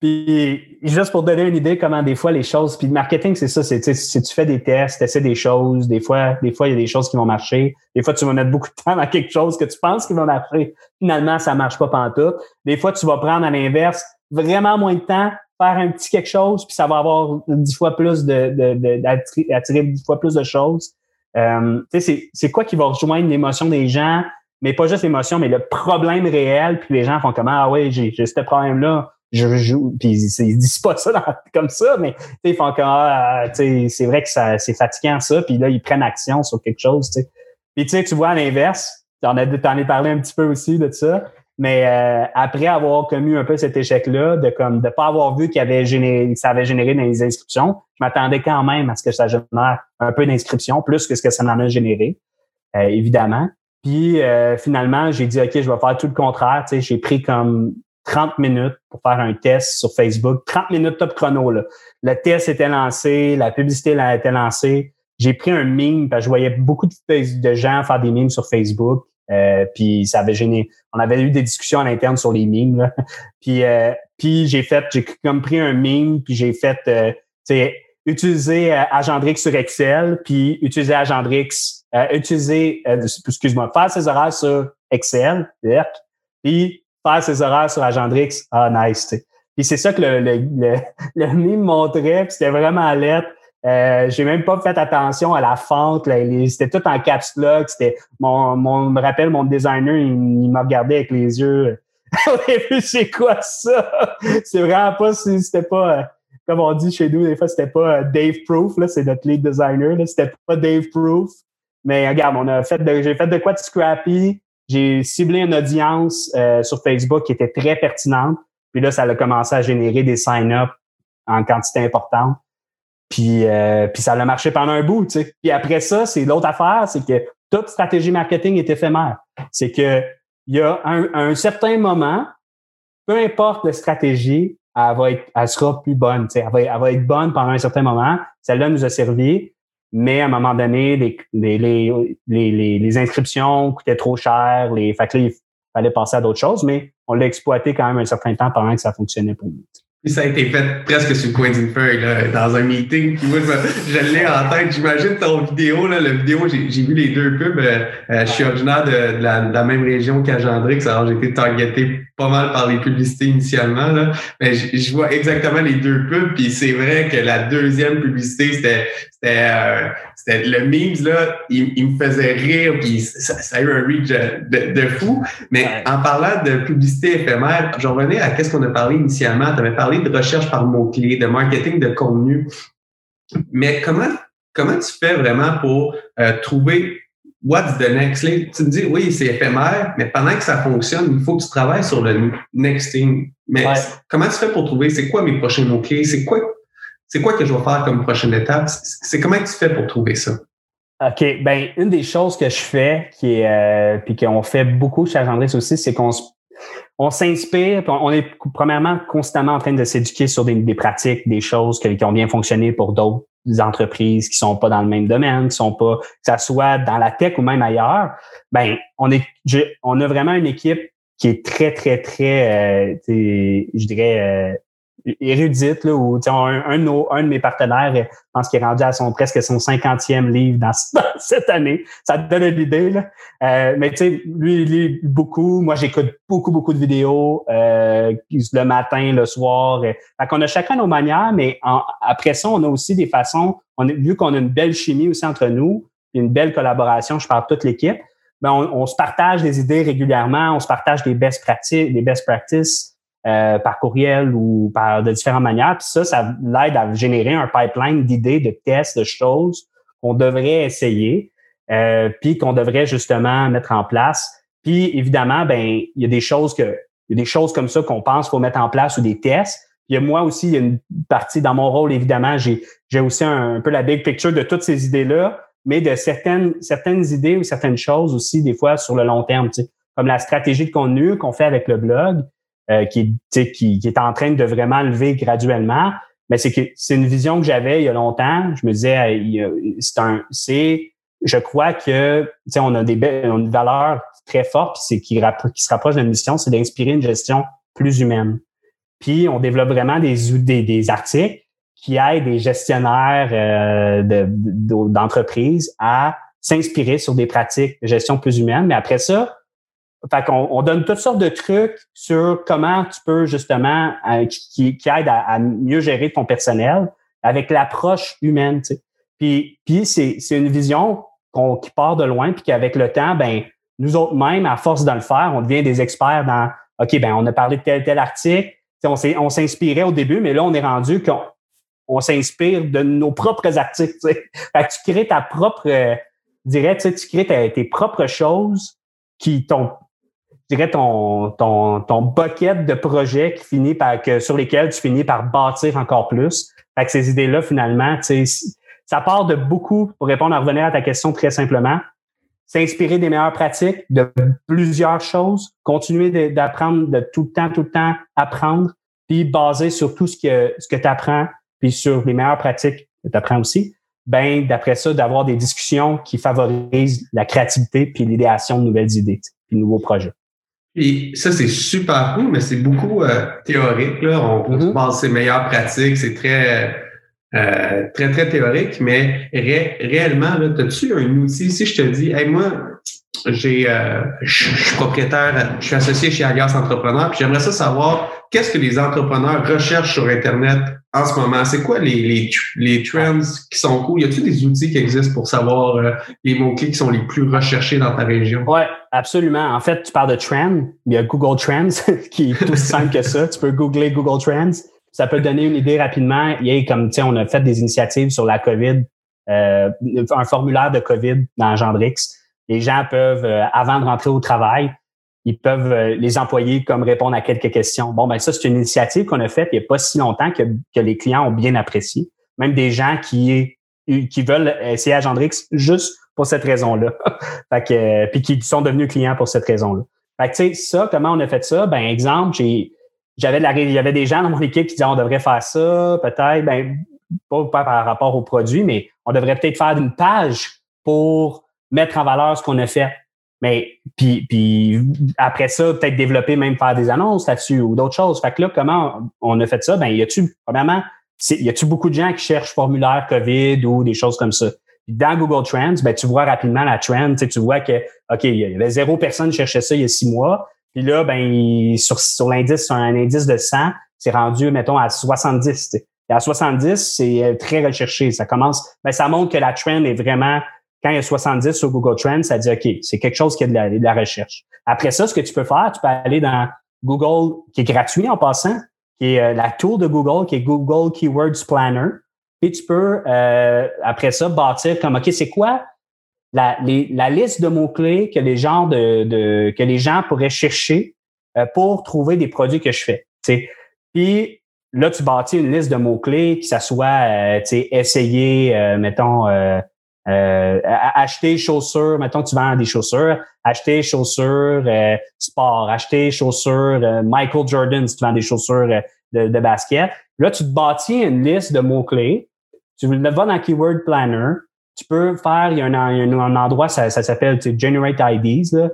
Puis juste pour donner une idée comment des fois les choses, puis le marketing, c'est ça, c'est si tu fais des tests, tu essaies des choses, des fois, des fois, il y a des choses qui vont marcher. Des fois, tu vas mettre beaucoup de temps [LAUGHS] dans quelque chose que tu penses qui va marcher. Finalement, ça marche pas pantoute. Des fois, tu vas prendre à l'inverse vraiment moins de temps, faire un petit quelque chose, puis ça va avoir dix fois plus de, de, attirer dix fois plus de choses. Euh, c'est quoi qui va rejoindre l'émotion des gens, mais pas juste l'émotion, mais le problème réel, puis les gens font comment, ah ouais, j'ai ce problème-là, je joue, puis ils disent pas ça [LAUGHS] comme ça, mais ils font comme, ah, c'est vrai que c'est fatigant ça, puis là, ils prennent action sur quelque chose, tu sais. Puis tu sais, tu vois à l'inverse, t'en as, en as parlé un petit peu aussi de ça, mais euh, après avoir commis un peu cet échec-là, de comme de pas avoir vu qu'il avait généré, ça avait généré des inscriptions, je m'attendais quand même à ce que ça génère un peu d'inscriptions, plus que ce que ça en a généré, euh, évidemment. Puis euh, finalement, j'ai dit OK, je vais faire tout le contraire. Tu sais, j'ai pris comme 30 minutes pour faire un test sur Facebook. 30 minutes top chrono. Là. Le test était lancé, la publicité a été lancée. J'ai pris un meme parce que je voyais beaucoup de gens faire des memes sur Facebook. Euh, puis ça avait gêné. On avait eu des discussions à l'interne sur les mimes. Là. [LAUGHS] puis euh, puis j'ai fait, j'ai comme pris un meme, puis j'ai fait, euh, tu sais, utiliser euh, Agendrix sur Excel, puis utiliser Agendrix, euh, utiliser, excuse-moi, faire ses horaires sur Excel, puis faire ses horaires sur Agendrix. Ah, nice. Puis c'est ça que le, le, le, [LAUGHS] le meme montrait, puis c'était vraiment lettre. Euh, j'ai même pas fait attention à la fente. C'était tout en caps lock. C'était mon, mon, me rappelle mon designer, il, m'a regardé avec les yeux. [LAUGHS] C'est quoi ça? [LAUGHS] C'est vraiment pas si c'était pas, euh, comme on dit chez nous, des fois, c'était pas euh, Dave Proof, là, c'est notre lead designer, là, c'était pas Dave Proof. Mais regarde, on a fait de, j'ai fait de quoi de scrappy. J'ai ciblé une audience euh, sur Facebook qui était très pertinente. Puis là, ça a commencé à générer des sign-up en quantité importante. Puis, euh, puis ça a marché pendant un bout, tu sais. Puis après ça, c'est l'autre affaire, c'est que toute stratégie marketing est éphémère. C'est que il y a un, un, certain moment, peu importe la stratégie, elle va être, elle sera plus bonne. Elle, va, elle va être bonne pendant un certain moment. Celle-là nous a servi, mais à un moment donné, les, les, les, les, les inscriptions coûtaient trop cher. Les, fait que là, il fallait passer à d'autres choses, mais on l'a exploité quand même un certain temps pendant que ça fonctionnait pour nous. Puis ça a été fait presque sur le coin d'une là, dans un meeting. Puis moi, je, l'ai en tête. J'imagine ton vidéo, là, la vidéo, j'ai vu les deux pubs. Euh, euh, je suis originaire de, la, même région qu'Agendrix, alors j'ai été targeté pas mal par les publicités initialement. Là. Mais je, vois exactement les deux pubs. Puis c'est vrai que la deuxième publicité, c'était c'était euh, le memes là, il, me faisait rire puis ça, a eu un reach de, de, fou. Mais en parlant de publicité éphémère, je revenais à qu'est-ce qu'on a parlé initialement. Tu avais parlé de recherche par mots-clés, de marketing de contenu. Mais comment comment tu fais vraiment pour euh, trouver what's the next thing? Tu me dis oui, c'est éphémère, mais pendant que ça fonctionne, il faut que tu travailles sur le next thing. Mais comment tu fais pour trouver c'est quoi mes prochains mots-clés? C'est quoi c'est quoi que je vais faire comme prochaine étape? C'est comment tu fais pour trouver ça? OK. Ben, une des choses que je fais, qui est, euh, puis qu'on fait beaucoup chez Agendrix aussi, c'est qu'on on s'inspire, on est premièrement constamment en train de s'éduquer sur des, pratiques, des choses qui ont bien fonctionné pour d'autres entreprises qui sont pas dans le même domaine, qui sont pas, que ça soit dans la tech ou même ailleurs. Ben, on est, on a vraiment une équipe qui est très, très, très, euh, je dirais, euh, érudite, là, ou un, un, de un de mes partenaires, je pense qu'il est rendu à son presque son 50e livre [LAUGHS] dans, cette année. Ça te donne une idée. Là. Euh, mais tu sais, lui, il lit beaucoup. Moi, j'écoute beaucoup, beaucoup de vidéos euh, le matin, le soir. Fait qu'on a chacun nos manières, mais après ça, on a aussi des façons, on vu qu'on a une belle chimie aussi entre nous, une belle collaboration, je parle de toute l'équipe, ben on, on, se partage des idées régulièrement, on se partage des best practices, des best practices. Euh, par courriel ou par de différentes manières. Puis ça, ça l'aide à générer un pipeline d'idées, de tests, de choses qu'on devrait essayer, euh, puis qu'on devrait justement mettre en place. Puis évidemment, ben il y a des choses que il y a des choses comme ça qu'on pense qu'il faut mettre en place ou des tests. Il y a moi aussi, il y a une partie dans mon rôle, évidemment, j'ai j'ai aussi un, peu la big picture de toutes ces idées-là, mais de certaines certaines idées ou certaines choses aussi, des fois, sur le long terme, comme la stratégie de contenu qu'on fait avec le blog, euh, qui, qui, qui est en train de vraiment lever graduellement. Mais c'est que c'est une vision que j'avais il y a longtemps. Je me disais, c'est un, c'est, je crois que, on a des belles, on a une valeur très forte, c'est qui, qui se rapproche d'une mission, c'est d'inspirer une gestion plus humaine. Puis on développe vraiment des, des, des articles qui aident des gestionnaires euh, d'entreprises à s'inspirer sur des pratiques de gestion plus humaine. Mais après ça, fait qu'on on donne toutes sortes de trucs sur comment tu peux justement euh, qui, qui aident à, mieux gérer ton personnel avec l'approche humaine. Puis, puis c'est, c'est une vision qu'on, qui part de loin, puis qu'avec le temps, ben nous autres même, à force de le faire, on devient des experts dans OK, ben on a parlé de tel tel article. on, s'est, on s'inspirait au début, mais là, on est rendu qu'on on s'inspire de nos propres articles. Tu. [LAUGHS] Fait que tu crées ta propre, euh, dirais, tu, tu crées tes propres choses qui t'ont je dirais ton, ton, ton bucket de projets qui finit par, que, sur lesquels tu finis par bâtir encore plus. Fait que ces idées-là, finalement, ça part de beaucoup, pour répondre à revenir à ta question très simplement, s'inspirer des meilleures pratiques, de plusieurs choses, continuer d'apprendre, de, tout le temps, tout le temps apprendre, puis baser sur tout ce que, ce que tu apprends, puis sur les meilleures pratiques que tu apprends aussi. Ben, d'après ça, d'avoir des discussions qui favorisent la créativité puis l'idéation de nouvelles idées, puis de nouveaux projets. Et ça, c'est super cool, mais c'est beaucoup euh, théorique. Là. On, on mm-hmm. pense ses meilleures pratiques, c'est très, euh, très, très théorique, mais réellement, as-tu un outil? Si je te dis, hey, moi, j'ai, euh, je suis propriétaire, je suis associé chez Alias Entrepreneur, puis j'aimerais ça savoir qu'est-ce que les entrepreneurs recherchent sur Internet en ce moment? C'est quoi les, les, les trends qui sont cool? Y a-t-il des outils qui existent pour savoir euh, les mots-clés qui sont les plus recherchés dans ta région? Oui, absolument. En fait, tu parles de trends. Il y a Google Trends [LAUGHS] qui est aussi simple que ça. Tu peux googler Google Trends. Ça peut donner une idée rapidement. Il y a comme, tu sais, on a fait des initiatives sur la COVID, euh, un formulaire de COVID dans Gendrix. Les gens peuvent, euh, avant de rentrer au travail, ils peuvent, euh, les employés, comme répondre à quelques questions. Bon, ben ça, c'est une initiative qu'on a faite il n'y a pas si longtemps que, que les clients ont bien apprécié. Même des gens qui, qui veulent essayer à Gendrix juste pour cette raison-là. [LAUGHS] fait que, puis qui sont devenus clients pour cette raison-là. Fait que, tu sais, ça, comment on a fait ça? Ben, exemple, j'ai, j'avais la, il y avait des gens dans mon équipe qui disaient on devrait faire ça, peut-être, ben, pas, par rapport au produit, mais on devrait peut-être faire une page pour mettre en valeur ce qu'on a fait. Mais puis, puis après ça, peut-être développer, même faire des annonces là-dessus ou d'autres choses. Fait que là, comment on a fait ça? Ben, y a-tu, premièrement, y a-tu beaucoup de gens qui cherchent formulaire COVID ou des choses comme ça? Dans Google Trends, ben, tu vois rapidement la trend, tu vois que, OK, il y avait zéro personne qui cherchait ça il y a six mois. Puis là, ben, sur, sur l'indice, sur un indice de 100, c'est rendu, mettons, à 70. Et à 70, c'est euh, très recherché. Ça commence, ben, ça montre que la trend est vraiment quand il y a 70 sur Google Trends, ça dit OK, c'est quelque chose qui est de la, recherche. Après ça, ce que tu peux faire, tu peux aller dans Google, qui est gratuit en passant, qui est euh, la tool de Google, qui est Google Keywords Planner. Et tu peux, euh, après ça, bâtir comme OK, c'est quoi la, liste de mots-clés que les gens de, que les gens pourraient chercher euh, pour trouver des produits que je fais. Puis là, tu bâtis une liste de mots-clés, que ça soit essayer, mettons, euh, acheter chaussures, mettons tu vends des chaussures, acheter chaussures euh, sport, acheter chaussures euh, Michael Jordan si tu vends des chaussures de, de, basket. Là, tu bâtis une liste de mots-clés. Tu le vas dans Keyword Planner. Tu peux faire, il y a un, un, endroit, ça, ça s'appelle Generate IDs. Là.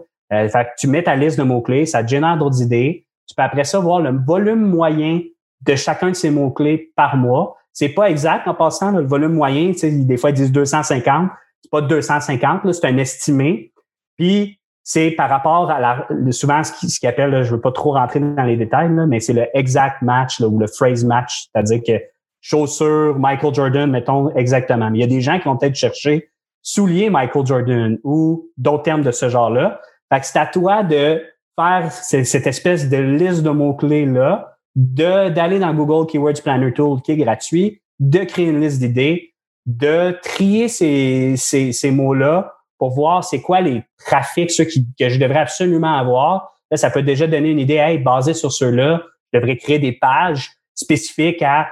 fait que tu mets ta liste de mots-clés, ça génère d'autres idées. Tu peux après ça voir le volume moyen de chacun de ces mots-clés par mois. C'est pas exact en passant, le volume moyen, tu sais, des fois ils disent 250, c'est pas 250, c'est un estimé. Puis c'est par rapport à la, souvent ce qu'ils ce appellent, je veux pas trop rentrer dans les détails, mais c'est le exact match ou le phrase match, c'est-à-dire que chaussures, Michael Jordan, mettons exactement. Il y a des gens qui vont peut-être chercher souliers Michael Jordan ou d'autres termes de ce genre-là. Fait que c'est à toi de faire cette espèce de liste de mots-clés-là de d'aller dans Google Keywords Planner Tool qui est gratuit, de créer une liste d'idées, de trier ces, mots-là pour voir c'est quoi les trafics, ceux que je devrais absolument avoir. Là, ça peut déjà donner une idée, hey, basé sur ceux-là, je devrais créer des pages spécifiques à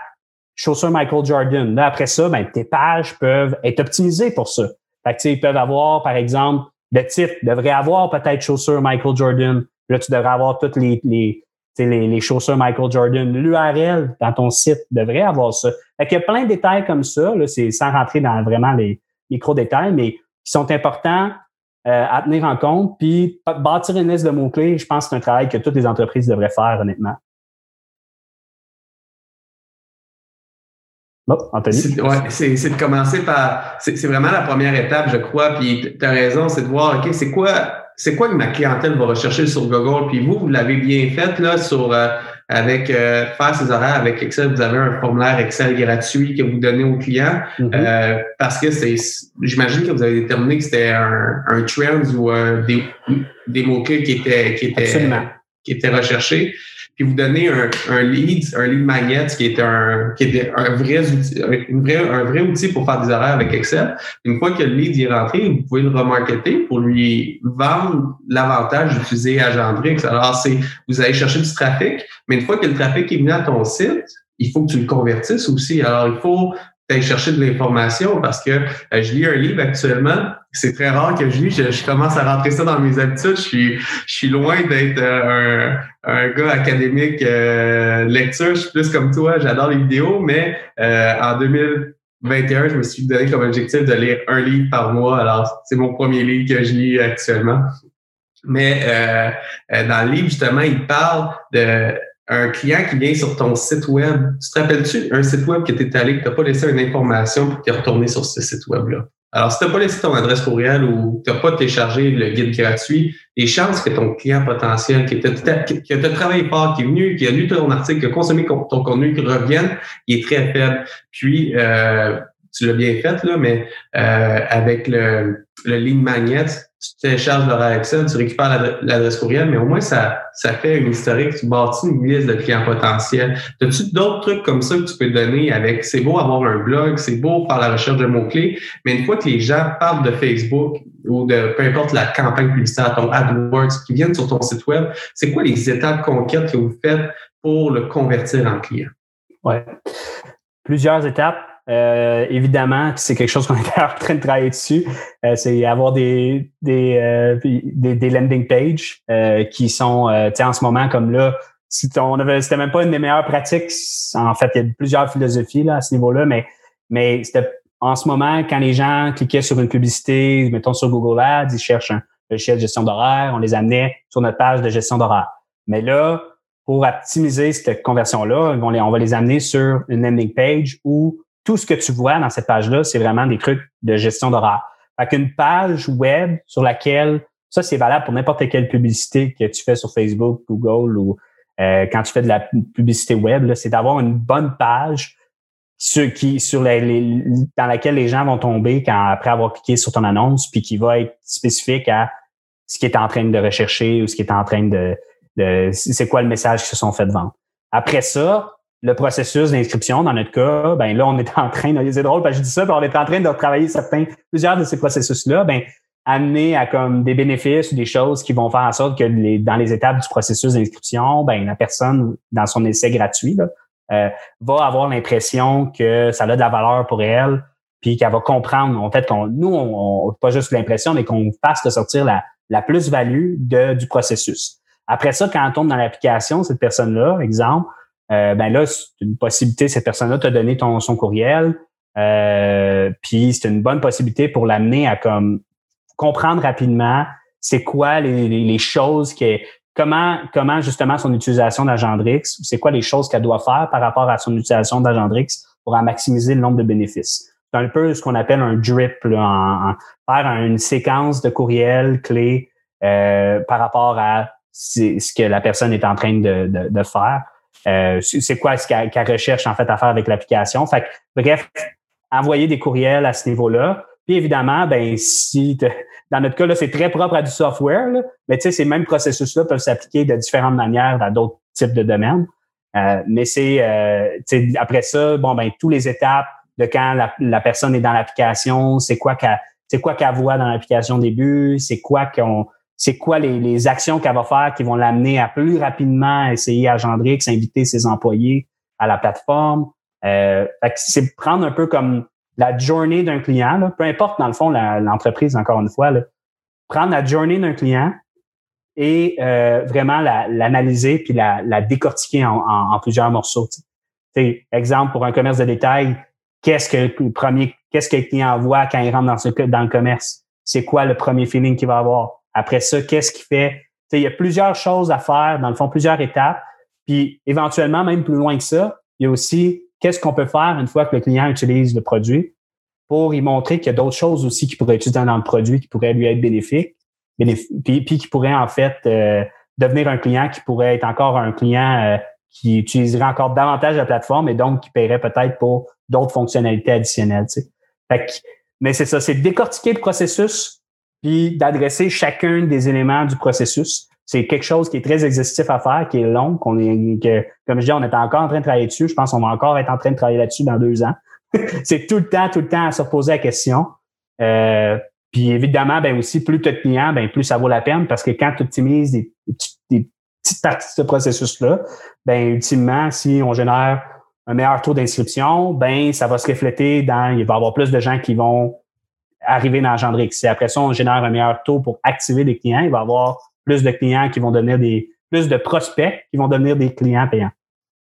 chaussures Michael Jordan. Là, après ça, ben, tes pages peuvent être optimisées pour ça. Fait que, ils peuvent avoir, par exemple, le titre devrait avoir peut-être chaussures Michael Jordan. Là, tu devrais avoir toutes les, les, les, chaussures Michael Jordan. L'URL dans ton site devrait avoir ça. Fait qu'il y a plein de détails comme ça. Là, c'est sans rentrer dans vraiment les micro-détails, mais qui sont importants euh, à tenir en compte. Puis bâtir une liste de mots-clés, je pense que c'est un travail que toutes les entreprises devraient faire, honnêtement. Anthony. C'est de commencer par. C'est vraiment la première étape, je crois. Puis tu as raison, c'est de voir, OK, c'est quoi c'est quoi que ma clientèle va rechercher sur Google? Puis vous, vous l'avez bien fait là, sur euh, avec euh, faire ses horaires avec Excel. Vous avez un formulaire Excel gratuit que vous donnez aux clients mm-hmm. euh, parce que c'est, j'imagine que vous avez déterminé que c'était un, un trend ou des, des mots-clés qui étaient, qui étaient, qui étaient recherchés puis vous donnez un, un lead, un lead magnet qui est un, qui est un vrai outil, un, un vrai outil pour faire des horaires avec Excel. Une fois que le lead est rentré, vous pouvez le remarketer pour lui vendre l'avantage d'utiliser Agendrix. Alors, c'est, vous allez chercher du trafic, mais une fois que le trafic est venu à ton site, il faut que tu le convertisses aussi. Alors, il faut aller chercher de l'information parce que euh, je lis un livre actuellement. C'est très rare que je lis. Je, commence à rentrer ça dans mes habitudes. Je suis, je suis loin d'être euh, un, un, gars académique euh, lecture. Je suis plus comme toi. J'adore les vidéos, mais en 2021, je me suis donné comme objectif de lire un livre par mois. Alors, c'est mon premier livre que je lis actuellement. Mais dans le livre, justement, il parle de un client qui vient sur ton site web, tu te rappelles-tu un site web que tu allé, que tu n'as pas laissé une information pour tu retourné sur ce site web-là? Alors, si tu n'as pas laissé ton adresse courriel ou tu n'as pas téléchargé le guide gratuit, les chances que ton client potentiel qui, a travaillé fort, qui est venu, qui a lu ton article, qui a consommé ton contenu, qui revienne, il est très faible. Puis, euh, tu l'as bien fait, là, mais euh, avec le, le ligne magnet, tu télécharges l'horaire Excel, tu récupères l'adresse courriel, mais au moins ça, ça fait une historique, tu bâtis une liste de clients potentiels. As-tu d'autres trucs comme ça que tu peux donner avec, c'est beau avoir un blog, c'est beau faire la recherche de mots-clés, mais une fois que les gens parlent de Facebook ou de peu importe la campagne publicitaire, ton AdWords, qui viennent sur ton site web, c'est quoi les étapes concrètes que vous faites pour le convertir en client? Ouais. Plusieurs étapes. Euh, évidemment, c'est quelque chose qu'on [LAUGHS] est en train de travailler dessus. Euh, c'est avoir des des, euh, des, des, landing pages euh, qui sont, tu sais, en ce moment comme là, on avait, c'était même pas une des meilleures pratiques. En fait, il y a plusieurs philosophies là à ce niveau-là, mais mais c'était en ce moment quand les gens cliquaient sur une publicité, mettons sur Google Ads, ils cherchent un logiciel de gestion d'horaire, on les amenait sur notre page de gestion d'horaire. Mais là, pour optimiser cette conversion-là, on, on va les amener sur une landing page où tout ce que tu vois dans cette page-là, c'est vraiment des trucs de gestion d'horaire. Fait qu'une page web sur laquelle, ça c'est valable pour n'importe quelle publicité que tu fais sur Facebook, Google ou euh, quand tu fais de la publicité web, c'est d'avoir une bonne page sur, qui, sur les, dans laquelle les gens vont tomber quand, après avoir cliqué sur ton annonce, puis qui va être spécifique à ce qui est en train de rechercher ou ce qui est en train de, de c'est quoi le message qui se sont fait vendre. Après ça, le processus d'inscription, dans notre cas, ben là, on est en train, c'est drôle parce que je dis ça, on est en train de travailler certains, plusieurs de ces processus-là, ben, amener à comme des bénéfices ou des choses qui vont faire en sorte que les, dans les étapes du processus d'inscription, ben, la personne, dans son essai gratuit, là, euh, va avoir l'impression que ça a de la valeur pour elle, puis qu'elle va comprendre, en fait, qu'on, nous, on, pas juste l'impression, mais qu'on fasse ressortir la, la plus-value du processus. Après ça, quand on tourne dans l'application, cette personne-là, exemple, euh, ben là, c'est une possibilité, cette personne-là t'a donné ton, son courriel, euh, puis c'est une bonne possibilité pour l'amener à comme comprendre rapidement c'est quoi les, les, choses qui comment comment justement son utilisation d'Agendrix, c'est quoi les choses qu'elle doit faire par rapport à son utilisation d'Agendrix pour en maximiser le nombre de bénéfices. C'est un peu ce qu'on appelle un drip, là, faire une séquence de courriels clés euh, par rapport à ce que la personne est en train de, de, de faire. Euh, c'est quoi ce qu'elle recherche en fait à faire avec l'application? Fait bref, envoyer des courriels à ce niveau-là. Puis évidemment, ben si dans notre cas là, c'est très propre à du software, mais tu sais, ces mêmes processus-là peuvent s'appliquer de différentes manières dans d'autres types de domaines. Euh, mais c'est euh, après ça, bon ben tous les étapes de quand la, personne est dans l'application, c'est quoi qu'elle c'est quoi qu'elle voit dans l'application début, c'est quoi qu'on c'est quoi les, actions qu'elle va faire qui vont l'amener à plus rapidement essayer à Gendrix, inviter ses employés à la plateforme. Euh, c'est prendre un peu comme la journée d'un client, peu importe dans le fond l'entreprise, encore une fois, là, prendre la journée d'un client et euh, vraiment l'analyser puis la, décortiquer en, en, plusieurs morceaux. T'sais. Exemple, pour un commerce de détail, qu'est-ce que le premier, qu'est-ce que le client voit quand il rentre dans, ce, dans le commerce? C'est quoi le premier feeling qu'il va avoir? Après ça, qu'est-ce qu'il fait? il y a plusieurs choses à faire, dans le fond, plusieurs étapes. Puis éventuellement, même plus loin que ça, il y a aussi qu'est-ce qu'on peut faire une fois que le client utilise le produit pour lui montrer qu'il y a d'autres choses aussi qui pourraient utiliser dans le produit qui pourraient lui être bénéfiques, puis, qui pourraient en fait euh, devenir un client qui pourrait être encore un client euh, qui utiliserait encore davantage la plateforme et donc qui paierait peut-être pour d'autres fonctionnalités additionnelles. Tu sais. mais c'est ça, c'est décortiquer le processus puis d'adresser chacun des éléments du processus. C'est quelque chose qui est très exhaustif à faire, qui est long, qu'on est, que, comme je dis, on est encore en train de travailler dessus. Je pense qu'on va encore être en train de travailler là-dessus dans deux ans. [LAUGHS] c'est tout le temps, tout le temps à se reposer la question. Euh, puis évidemment, ben aussi, plus tu as de ben plus ça vaut la peine parce que quand tu optimises des, des petites parties de ce processus-là, ben ultimement, si on génère un meilleur taux d'inscription, ben ça va se refléter dans, il va y avoir plus de gens qui vont arriver dans Gendrix. Si après ça, on génère un meilleur taux pour activer des clients, il va y avoir plus de clients qui vont devenir des, plus de prospects qui vont devenir des clients payants.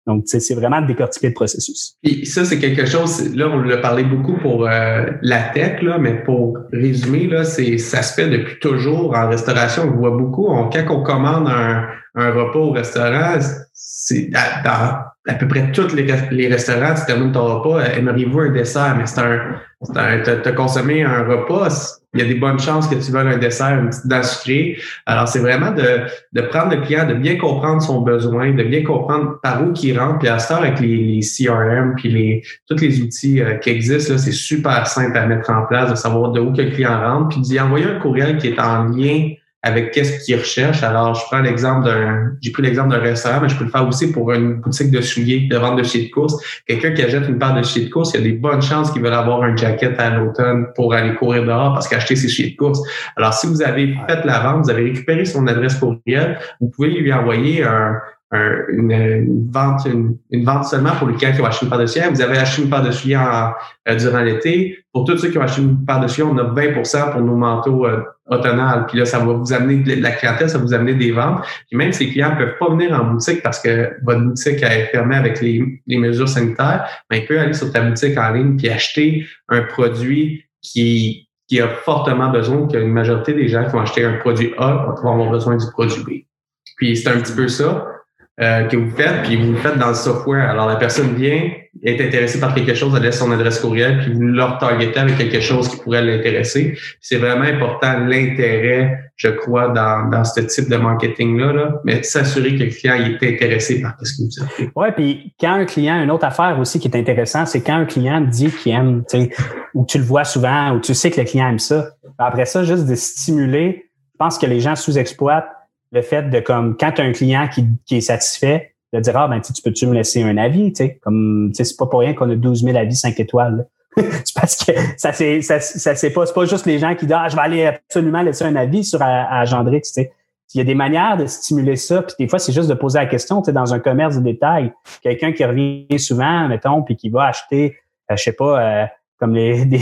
Donc, c'est vraiment de décortiquer le processus. Et ça, c'est quelque chose, là, on l'a parlé beaucoup pour euh, la tech, là, mais pour résumer, là, c'est ça se fait depuis toujours en restauration. On voit beaucoup. On, quand on commande un, un repas au restaurant, c'est dans à peu près tous les, les restaurants, tu termines ton repas, aimeriez-vous un dessert? Mais c'est un, tu as consommé un repas, il y a des bonnes chances que tu veuilles un dessert, une petite dent sucrée. Alors, c'est vraiment de, de prendre le client, de bien comprendre son besoin, de bien comprendre par où il rentre. Puis à ce avec les, CRM, puis les, tous les outils euh, qui existent, c'est super simple à mettre en place, de savoir de où que le client rentre, puis d'y envoyer un courriel qui est en lien avec qu'est-ce qu'ils recherchent. Alors, je prends l'exemple d'un, j'ai pris l'exemple d'un restaurant, mais je peux le faire aussi pour une boutique de souliers, de vente de chiens de course. Quelqu'un qui achète une paire de chiens de course, il y a des bonnes chances qu'il veut avoir un jacket à l'automne pour aller courir dehors parce qu'acheter ses chiens de course. Alors, si vous avez fait la vente, vous avez récupéré son adresse courriel, vous pouvez lui envoyer un, une, vente, une, vente seulement pour les clients qui ont acheté une paire de souliers. Vous avez acheté une paire de souliers euh, durant l'été. Pour tous ceux qui ont acheté une paire de souliers, on a 20% pour nos manteaux euh, automnales. Puis là, ça va vous amener de la clientèle, ça va vous amener des ventes. Puis même ces clients ne peuvent pas venir en boutique parce que votre boutique est fermée avec les, les mesures sanitaires, mais ils peuvent aller sur ta boutique en ligne puis acheter un produit qui, qui a fortement besoin, qu'une majorité des gens qui vont acheter un produit A vont avoir besoin du produit B. Puis c'est un petit peu ça. Euh, que vous faites, puis vous le faites dans le software. Alors, la personne vient, est intéressée par quelque chose, elle laisse son adresse courriel, puis vous leur targetez avec quelque chose qui pourrait l'intéresser. C'est vraiment important l'intérêt, je crois, dans, dans ce type de marketing-là, là, mais s'assurer que le client est intéressé par ce que vous faites. Oui, puis quand un client, une autre affaire aussi qui est intéressant, c'est quand un client dit qu'il aime, ou tu le vois souvent, ou tu sais que le client aime ça. Après ça, juste de stimuler, je pense que les gens sous-exploitent le fait de comme quand tu as un client qui, qui est satisfait, de dire Ah ben tu peux-tu me laisser un avis, tu sais, comme c'est pas pour rien qu'on a 12 000 avis 5 étoiles. [LAUGHS] c'est parce que ça c'est ça, ça c'est pas, pas juste les gens qui disent Ah, je vais aller absolument laisser un avis sur à, Gendrix, tu sais. Il y a des manières de stimuler ça, puis des fois, c'est juste de poser la question, tu sais, dans un commerce de détail. Quelqu'un qui revient souvent, mettons, puis qui va acheter, euh, je sais pas, euh, comme les, [LAUGHS] des,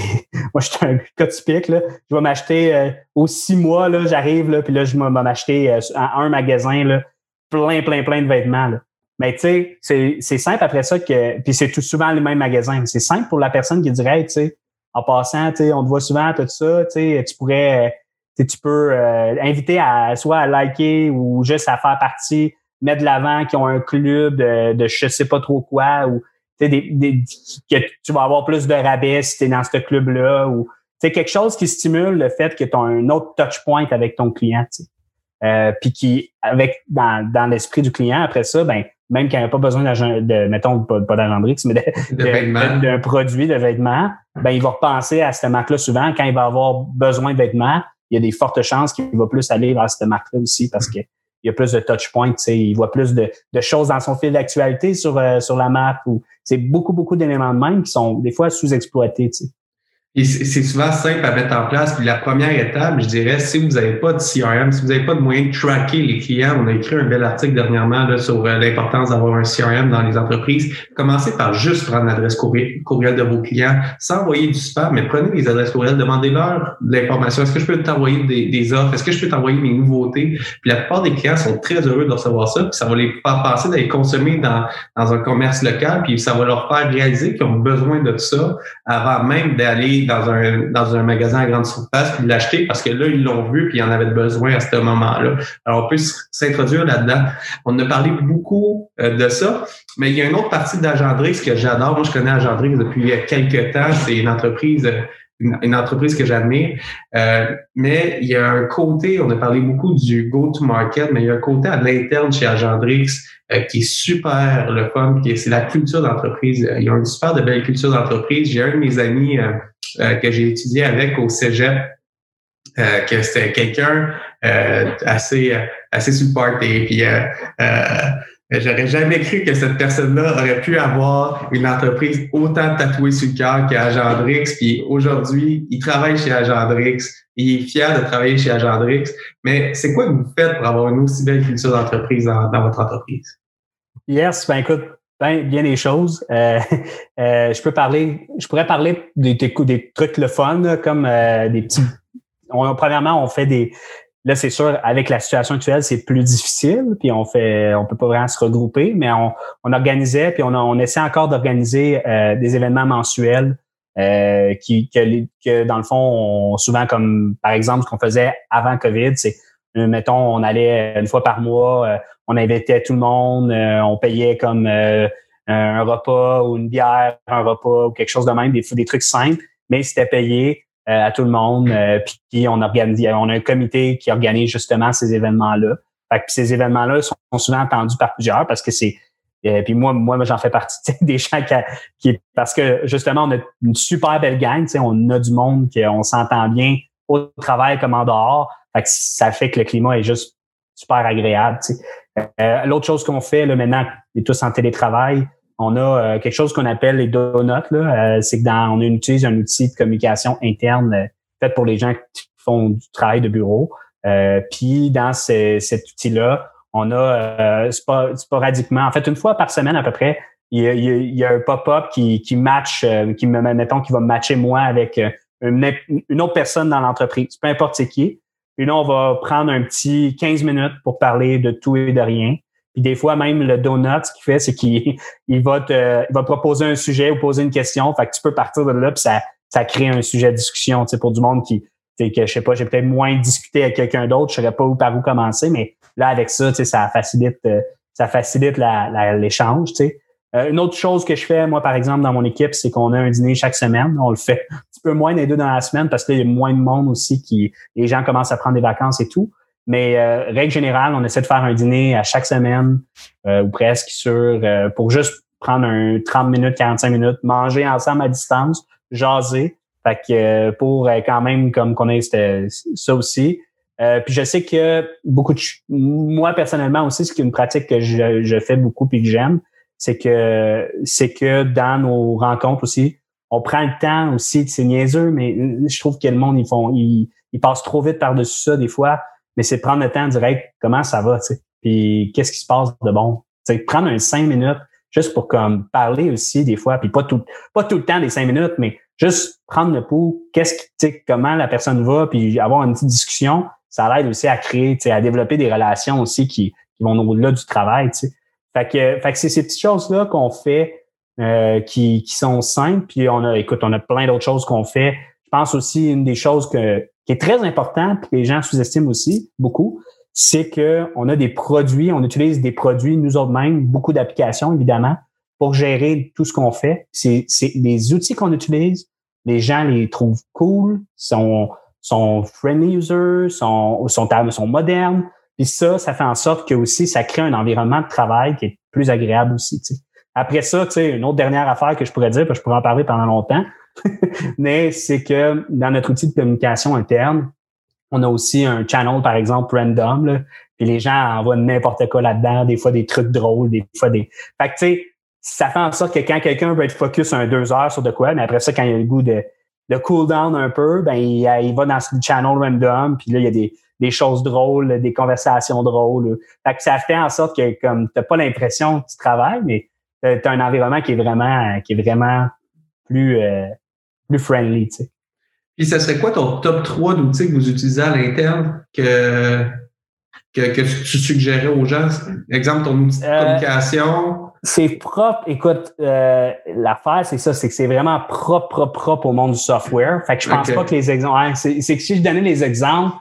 moi je suis un cas typique là. Je vais m'acheter euh, aux six mois là, j'arrive là, puis là je vais m'acheter euh, un magasin là, plein plein plein de vêtements là. Mais tu sais, c'est, c'est simple après ça que puis c'est tout souvent les mêmes magasins. C'est simple pour la personne qui dirait, tu sais, en passant, tu sais, on te voit souvent tout ça, tu sais, tu pourrais tu peux euh, inviter à soit à liker ou juste à faire partie, mettre de l'avant qui ont un club de, de je sais pas trop quoi ou des, que tu vas avoir plus de rabais si tu es dans ce club-là ou c'est quelque chose qui stimule le fait que tu as un autre touch point avec ton client. Euh, puis qui, avec dans, dans l'esprit du client, après ça, ben, même qu'il n'y a pas besoin de, mettons, pas, pas mais d'un produit de vêtements, ben, il va repenser à cette marque-là souvent. Quand il va avoir besoin de vêtements, il y a des fortes chances qu'il va plus aller vers cette marque-là aussi parce que il y a plus de touch points, il voit plus de, de, choses dans son fil d'actualité sur, euh, sur la marque ou c'est beaucoup, beaucoup d'éléments de même qui sont des fois sous-exploités. C'est souvent simple à mettre en place. Puis la première étape, je dirais, si vous n'avez pas de CRM, si vous n'avez pas de moyen de tracker les clients, on a écrit un bel article dernièrement là, sur euh, l'importance d'avoir un CRM dans les entreprises. Commencez par juste prendre l'adresse courriel, de vos clients, sans envoyer du spam, mais prenez les adresses courriel, demandez-leur de l'information. Est-ce que je peux t'envoyer des, offres? Est-ce que je peux t'envoyer mes nouveautés? Puis la plupart des clients sont très heureux de recevoir ça, puis ça va les faire passer d'aller consommer dans, dans un commerce local, puis ça va leur faire réaliser qu'ils ont besoin de ça avant même d'aller dans un, dans un magasin à grande surface puis l'acheter parce que là, ils l'ont vu puis ils en avaient besoin à ce moment-là. Alors, on peut s'introduire là-dedans. On a parlé beaucoup euh, de ça, mais il y a une autre partie d'Agendrix que j'adore. Moi, je connais Agendrix depuis quelques temps. C'est une entreprise une, entreprise que j'admire. Euh, mais il y a un côté, on a parlé beaucoup du go-to-market, mais il y a un côté à l'interne chez Agendrix euh, qui est super le fun, qui c'est la culture d'entreprise. Il y a une super de belle culture d'entreprise. J'ai un de mes amis euh, que j'ai étudié avec au Cégep, euh, que c'était quelqu'un euh, assez assez support et puis J'aurais jamais cru que cette personne-là aurait pu avoir une entreprise autant tatouée sur le cœur qu'Agendrix. Puis aujourd'hui, il travaille chez Agendrix. Il est fier de travailler chez Agendrix. Mais c'est quoi que vous faites pour avoir une aussi belle culture d'entreprise dans, dans, votre entreprise? Yes, ben écoute, ben, bien des choses. Euh, [LAUGHS] euh, je peux parler, je pourrais parler des, des, trucs le fun, comme euh, des petits. On, premièrement, on fait des. Là, c'est sûr, avec la situation actuelle, c'est plus difficile, puis on fait, on peut pas vraiment se regrouper, mais on, on organisait, puis on, on essaie encore d'organiser des événements mensuels qui, que, que, dans le fond, on, souvent comme par exemple ce qu'on faisait avant COVID, c'est mettons, on allait une fois par mois, on invitait tout le monde, euh, on payait comme euh, un repas ou une bière, un repas ou quelque chose de même, des, des trucs simples, mais c'était payé euh, à tout le monde. puis on organise, on a un comité qui organise justement ces événements-là. Fait ces événements-là sont, souvent attendus par plusieurs parce que c'est puis moi, moi, j'en fais partie [LAUGHS] des gens qui, parce que justement, on a une super belle gang, on a du monde qu'on s'entend bien au travail comme en dehors. Fait que ça fait que le climat est juste super agréable. Euh, l'autre chose qu'on fait là, maintenant, on est tous en télétravail, on a euh, quelque chose qu'on appelle les donuts. Euh, c'est que dans, on utilise un outil de communication interne fait pour les gens qui font du travail de bureau. puis dans cet outil-là, on a sporadiquement, en fait, une fois par semaine à peu près, il y a, un pop-up qui, qui match, qui me mettons, qui va matcher moi avec une, autre personne dans l'entreprise, peu importe qui. Puis là, on va prendre un petit 15 minutes pour parler de tout et de rien. Puis des fois, même le donut, ce qu'il fait, c'est qu'il [LAUGHS] il va te il va proposer un sujet ou poser une question. Fait que tu peux partir de là, puis ça, ça crée un sujet de discussion pour du monde qui, que je sais pas, j'ai peut-être moins discuté avec quelqu'un d'autre, je saurais pas où par où commencer, mais là, avec ça, tu ça facilite, euh, ça facilite l'échange. tu sais. Euh, une autre chose que je fais, moi, par exemple, dans mon équipe, c'est qu'on a un dîner chaque semaine. On le fait un petit peu moins des deux dans la semaine parce qu'il y a moins de monde aussi qui, les gens commencent à prendre des vacances et tout. Mais euh, règle générale, on essaie de faire un dîner à chaque semaine euh, ou presque sur pour juste prendre un 30 minutes, 45 minutes, manger ensemble à distance, jaser. Fait que pour quand même comme qu'on ait ça aussi. puis je sais que beaucoup de moi personnellement aussi, ce qui est une pratique que je, je fais beaucoup et que j'aime, c'est que c'est que dans nos rencontres aussi, on prend le temps aussi, c'est niaiseux, mais je trouve que le monde, ils font, ils, ils passent trop vite par-dessus ça des fois, mais c'est prendre le temps de dire comment ça va, tu puis qu'est-ce qui se passe de bon? Tu prendre un cinq minutes juste pour comme parler aussi des fois, puis pas tout, pas tout le temps des cinq minutes, mais juste prendre le pouls, qu'est-ce qui, tu comment la personne va, puis avoir une petite discussion, ça aide aussi à créer, tu sais, à développer des relations aussi qui, qui vont au-delà du travail, tu sais. Fait que, fait que c'est ces petites choses-là qu'on fait euh, qui, qui sont simples. Puis on a, écoute, on a plein d'autres choses qu'on fait. Je pense aussi une des choses que, qui est très importante, que les gens sous-estiment aussi beaucoup, c'est que on a des produits, on utilise des produits nous autres mêmes, beaucoup d'applications évidemment, pour gérer tout ce qu'on fait. C'est, des outils qu'on utilise. Les gens les trouvent cool, sont, sont friendly users, sont, sont, sont modernes. Puis ça, ça fait en sorte que aussi, ça crée un environnement de travail qui est plus agréable aussi. Après ça, une autre dernière affaire que je pourrais dire, parce que je pourrais en parler pendant longtemps, [LAUGHS] mais c'est que dans notre outil de communication interne, on a aussi un channel, par exemple, random, là, puis les gens envoient n'importe quoi là-dedans, des fois des trucs drôles, des fois des... Fait que, tu sais, ça fait en sorte que quand quelqu'un veut être focus un deux heures sur de quoi, mais après ça, quand il a le goût de de cool down un peu, ben il, il, va dans le channel random, puis là, il y a des, des choses drôles, des conversations drôles. Fait que ça fait en sorte que comme t'as pas l'impression que tu travailles, mais t'as un environnement qui est vraiment qui est vraiment plus euh, plus friendly, tu sais. Puis ça serait quoi ton top 3 d'outils que vous utilisez à l'interne que, que, que, tu suggérais aux gens? Exemple, ton outil de euh, communication. C'est propre. Écoute, euh, l'affaire, c'est ça, c'est que c'est vraiment propre, propre, propre au monde du software. Fait que je pense pas que les exemples. c'est que si je donnais les exemples,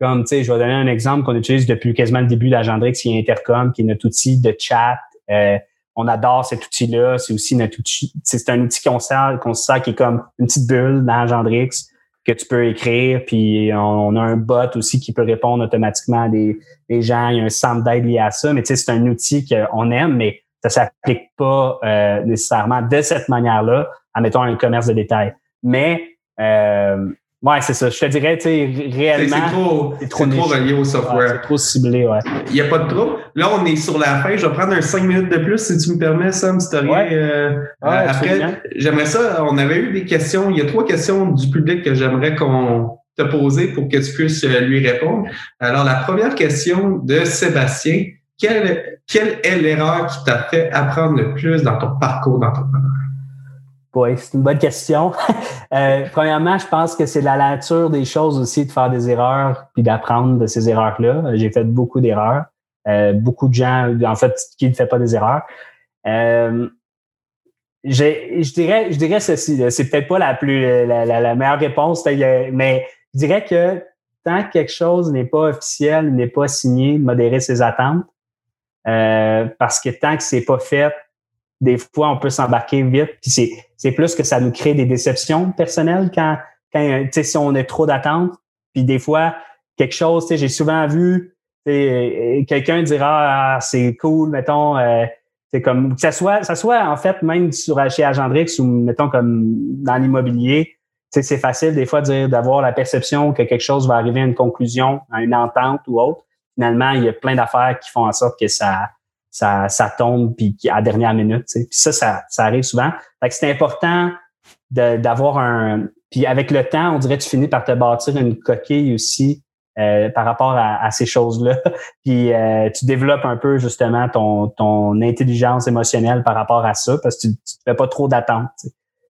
comme, tu sais, je vais donner un exemple qu'on utilise depuis quasiment le début d'Agendrix, qui est Intercom, qui est notre outil de chat. Euh, on adore cet outil-là. C'est aussi notre outil. C'est un outil qu'on sert, qu'on sert qui est comme une petite bulle dans Agendrix que tu peux écrire. Puis on, a un bot aussi qui peut répondre automatiquement à des, gens. Il y a un centre d'aide lié à ça. Mais tu sais, c'est un outil qu'on aime, mais ça s'applique pas euh, nécessairement de cette manière-là, en mettant un commerce de détail. Mais euh, Ouais, c'est ça. Je te dirais, tu sais, réellement. C'est trop, trop, relié au software. c'est trop ciblé, ouais. Il n'y a pas de trop. Là, on est sur la fin. Je vais prendre un 5 minutes de plus, si tu me permets, Sam, si ouais. Euh, euh, après, j'aimerais ça. On avait eu des questions. Il y a trois questions du public que j'aimerais qu'on te poser pour que tu puisses euh, lui répondre. Alors, la première question de Sébastien. Quelle, quelle est l'erreur qui t'a fait apprendre le plus dans ton parcours d'entrepreneur? Oui, c'est une bonne question. [LAUGHS] euh, premièrement, je pense que c'est la nature des choses aussi de faire des erreurs puis d'apprendre de ces erreurs-là. J'ai fait beaucoup d'erreurs. Euh, beaucoup de gens, en fait, qui ne font pas des erreurs. Euh, je dirais, je dirais ceci. C'est peut-être pas la plus la, meilleure réponse, mais je dirais que tant que quelque chose n'est pas officiel, n'est pas signé, modérer ses attentes. Parce que tant que c'est pas fait, des fois, on peut s'embarquer vite. Puis c'est, c'est plus que ça nous crée des déceptions personnelles quand, quand si on a trop d'attentes. Puis des fois, quelque chose, j'ai souvent vu euh, quelqu'un dira ah, c'est cool, mettons, euh, c'est comme que ça soit, ça soit en fait même sur chez Agendrix ou mettons comme dans l'immobilier, c'est facile des fois dire d'avoir la perception que quelque chose va arriver à une conclusion, à une entente ou autre. Finalement, il y a plein d'affaires qui font en sorte que ça ça, ça tombe puis à la dernière minute. Puis ça, ça, ça arrive souvent. Fait que c'est important d'avoir un. Puis avec le temps, on dirait que tu finis par te bâtir une coquille aussi euh, par rapport à, ces choses-là. [LAUGHS] puis euh, tu développes un peu justement ton, ton intelligence émotionnelle par rapport à ça parce que tu ne fais pas trop d'attentes.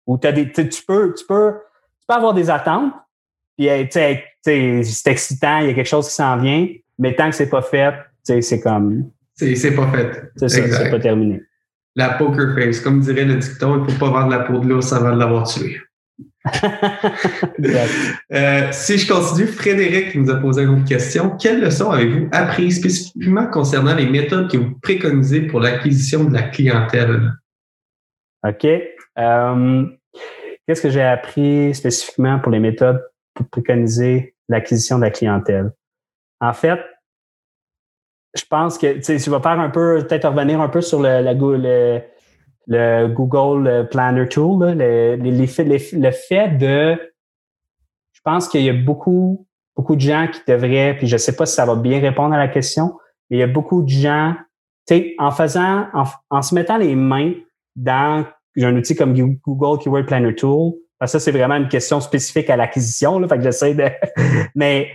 Ou as des, tu, peux, tu, peux, tu peux avoir des attentes, puis c'est excitant, il y a quelque chose qui s'en vient, mais tant que c'est pas fait, c'est comme c'est pas fait. C'est ça, c'est pas terminé. La poker face, comme dirait le dicton, il ne faut pas vendre la peau de l'ours avant de l'avoir tué. [LAUGHS] euh, si je continue, Frédéric nous a posé une autre question. Quelles leçons avez-vous apprises spécifiquement concernant les méthodes que vous préconisez pour l'acquisition de la clientèle? OK. Euh, qu'est-ce que j'ai appris spécifiquement pour les méthodes pour préconiser l'acquisition de la clientèle? En fait, je pense que tu vas faire un peu, peut-être revenir un peu sur le, le, le Google Planner Tool, le, le fait de. Je pense qu'il y a beaucoup, beaucoup de gens qui devraient, puis je ne sais pas si ça va bien répondre à la question, mais il y a beaucoup de gens, tu sais, en faisant, en, se mettant les mains dans un outil comme Google Keyword Planner Tool, ça, c'est vraiment une question spécifique à l'acquisition, là, fait que j'essaie de. [LAUGHS] mais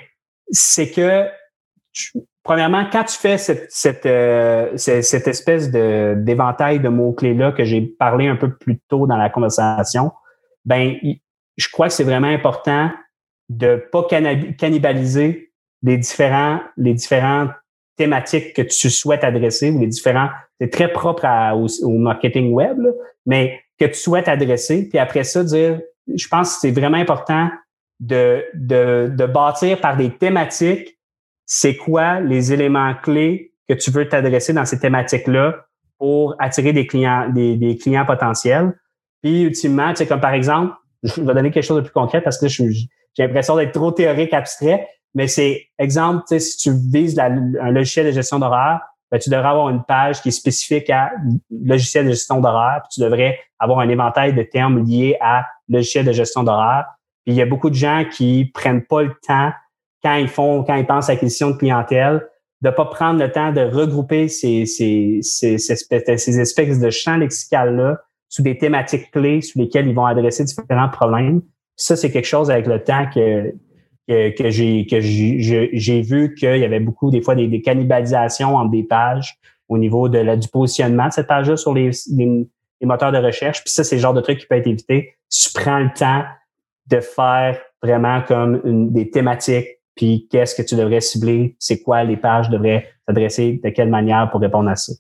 c'est que premièrement, quand tu fais cette, cette, euh, cette espèce de, d'éventail de mots-clés-là que j'ai parlé un peu plus tôt dans la conversation, ben, je crois que c'est vraiment important de pas cannibaliser les différents, les différentes thématiques que tu souhaites adresser ou les différents, c'est très propre au, marketing web, mais que tu souhaites adresser. Puis après ça, dire, je pense que c'est vraiment important de, de, de bâtir par des thématiques c'est quoi les éléments clés que tu veux t'adresser dans ces thématiques-là pour attirer des clients, des, clients potentiels? Puis, ultimement, tu sais, comme par exemple, [LAUGHS] je vais donner quelque chose de plus concret parce que j'ai l'impression d'être trop théorique, abstrait, mais c'est exemple, tu sais, si tu vises un logiciel de gestion d'horaire, ben, tu devrais avoir une page qui est spécifique à logiciel de gestion d'horaire, puis tu devrais avoir un éventail de termes liés à logiciel de gestion d'horaire. Il y a beaucoup de gens qui prennent pas le temps quand ils font, quand ils pensent à l'acquisition de clientèle, de pas prendre le temps de regrouper ces, ces, ces, ces espèces, ces espèces de champs lexicales-là sous des thématiques clés sous lesquelles ils vont adresser différents problèmes. Ça, c'est quelque chose avec le temps que, que, que j'ai que j'ai vu qu'il y avait beaucoup, des fois, des, cannibalisations entre des pages au niveau de la, du positionnement de cette page-là sur les, les, moteurs de recherche. Puis ça, c'est le genre de truc qui peut être évité tu prends le temps de faire vraiment comme une, des thématiques, puis qu'est-ce que tu devrais cibler, c'est quoi les pages devraient s'adresser, de quelle manière pour répondre à ça?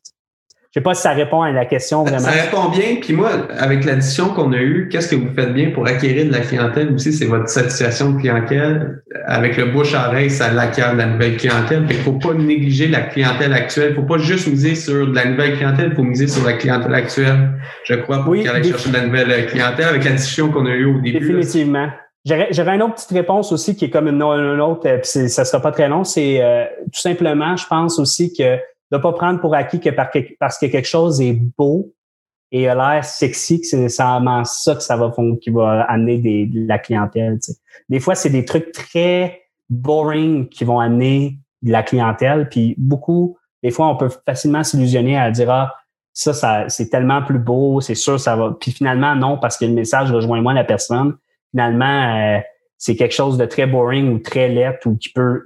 Je sais pas si ça répond à la question vraiment. Ça répond bien. Puis moi, avec l'addition qu'on a eue, qu'est-ce que vous faites bien pour acquérir de la clientèle aussi? C'est votre satisfaction de clientèle. Avec le bouche à oreille, ça acquiert de la nouvelle clientèle. Il ne faut pas négliger la clientèle actuelle. Il ne faut pas juste miser sur de la nouvelle clientèle, il faut miser sur la clientèle actuelle. Je crois, pour oui, aller chercher de la nouvelle clientèle avec l'addition qu'on a eue au début. Définitivement. J'aurais une autre petite réponse aussi qui est comme une, autre, euh, puis ça sera pas très long. C'est euh, tout simplement, je pense aussi que de pas prendre pour acquis que parce que quelque chose est beau et a l'air sexy, que c'est nécessairement ça que ça va qui va amener des, de la clientèle. Des fois, c'est des trucs très boring qui vont amener de la clientèle. Puis beaucoup, des fois, on peut facilement s'illusionner à dire ah ça, ça c'est tellement plus beau, c'est sûr ça va. Puis finalement non parce que le message rejoint moins la personne. Finalement, euh, c'est quelque chose de très boring ou très lettre ou qui peut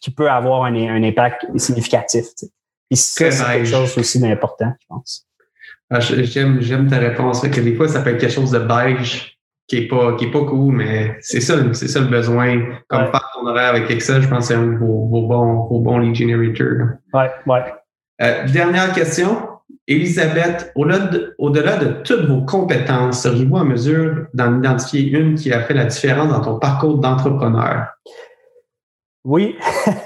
qui peut avoir un, un impact significatif. Et ça, c'est quelque chose aussi d'important, je pense. Ah, j'aime, j'aime ta réponse. Que des fois, ça peut être quelque chose de beige qui est pas, qui est pas cool, mais c'est ça, c'est ça le besoin. Comme ouais. faire ton horaire avec Excel, je pense que c'est un de vos, vos, bons, vos bons lead generators. Ouais, ouais. Euh, dernière question. Elisabeth, au-delà de, toutes vos compétences, seriez-vous en mesure d'en identifier une qui a fait la différence dans ton parcours d'entrepreneur? Oui,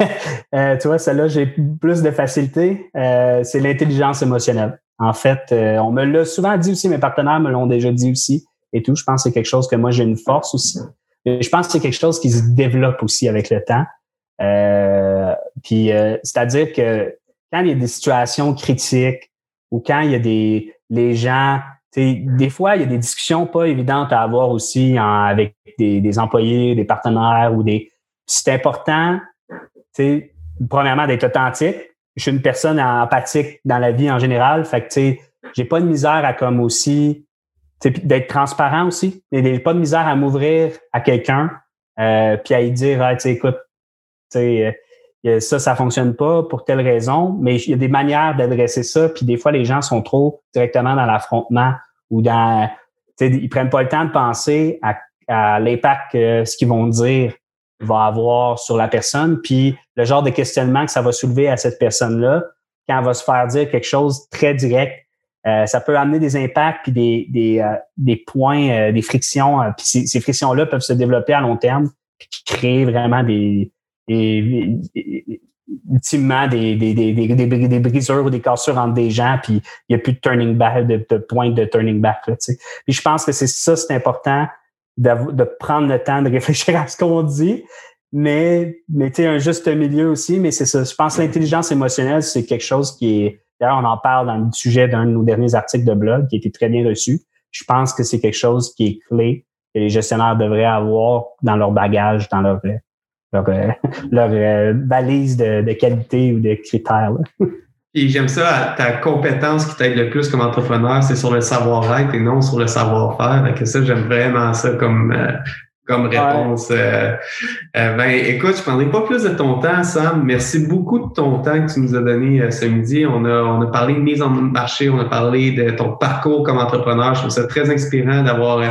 [LAUGHS] euh, tu vois, celle-là, j'ai plus de facilité. Euh, c'est l'intelligence émotionnelle. En fait, euh, on me l'a souvent dit aussi, mes partenaires me l'ont déjà dit aussi et tout. Je pense que c'est quelque chose que moi, j'ai une force aussi. Mais je pense que c'est quelque chose qui se développe aussi avec le temps. puis, c'est-à-dire que quand il y a des situations critiques ou quand il y a des les gens, des fois, il y a des discussions pas évidentes à avoir aussi avec des, des employés, des partenaires ou des c'est important, premièrement, d'être authentique. Je suis une personne empathique dans la vie en général. Fait que, j'ai pas de misère à comme aussi, d'être transparent aussi. J'ai pas de misère à m'ouvrir à quelqu'un, euh, puis à lui dire, ah, écoute, tu euh, ça, ça fonctionne pas pour telle raison, mais il y a des manières d'adresser ça, puis des fois, les gens sont trop directement dans l'affrontement ou dans, ils prennent pas le temps de penser à, à l'impact que ce qu'ils vont dire va avoir sur la personne, puis le genre de questionnement que ça va soulever à cette personne-là, quand elle va se faire dire quelque chose très direct, euh, ça peut amener des impacts puis des, des, euh, des points, euh, des frictions. puis ces, ces frictions-là peuvent se développer à long terme, puis créent vraiment des, des, ultimement des, des, des, des, des, brisures ou des cassures entre des gens, puis il n'y a plus de turning back, de, de point de turning back. Là, puis je pense que c'est ça, c'est important de, prendre le temps de réfléchir [LAUGHS] à ce qu'on dit, mais, mais tu sais, un juste milieu aussi, mais c'est ça. Je pense que l'intelligence émotionnelle, c'est quelque chose qui est, d'ailleurs, on en parle dans le sujet d'un de nos derniers articles de blog qui a été très bien reçu. Je pense que c'est quelque chose qui est clé que les gestionnaires devraient avoir dans leur bagage, dans leur, leur, [LAUGHS] leur, euh, valise de, qualité ou de critères. [LAUGHS] Et j'aime ça, ta compétence qui t'aide le plus comme entrepreneur, c'est sur le savoir-être et non sur le savoir-faire. Ça, j'aime vraiment ça comme, euh, comme réponse. Euh, euh, ben, écoute, je prendrai pas plus de ton temps, Sam. Merci beaucoup de ton temps que tu nous as donné euh, ce midi. On a, on a parlé de mise en marché, on a parlé de ton parcours comme entrepreneur. Je trouve ça très inspirant d'avoir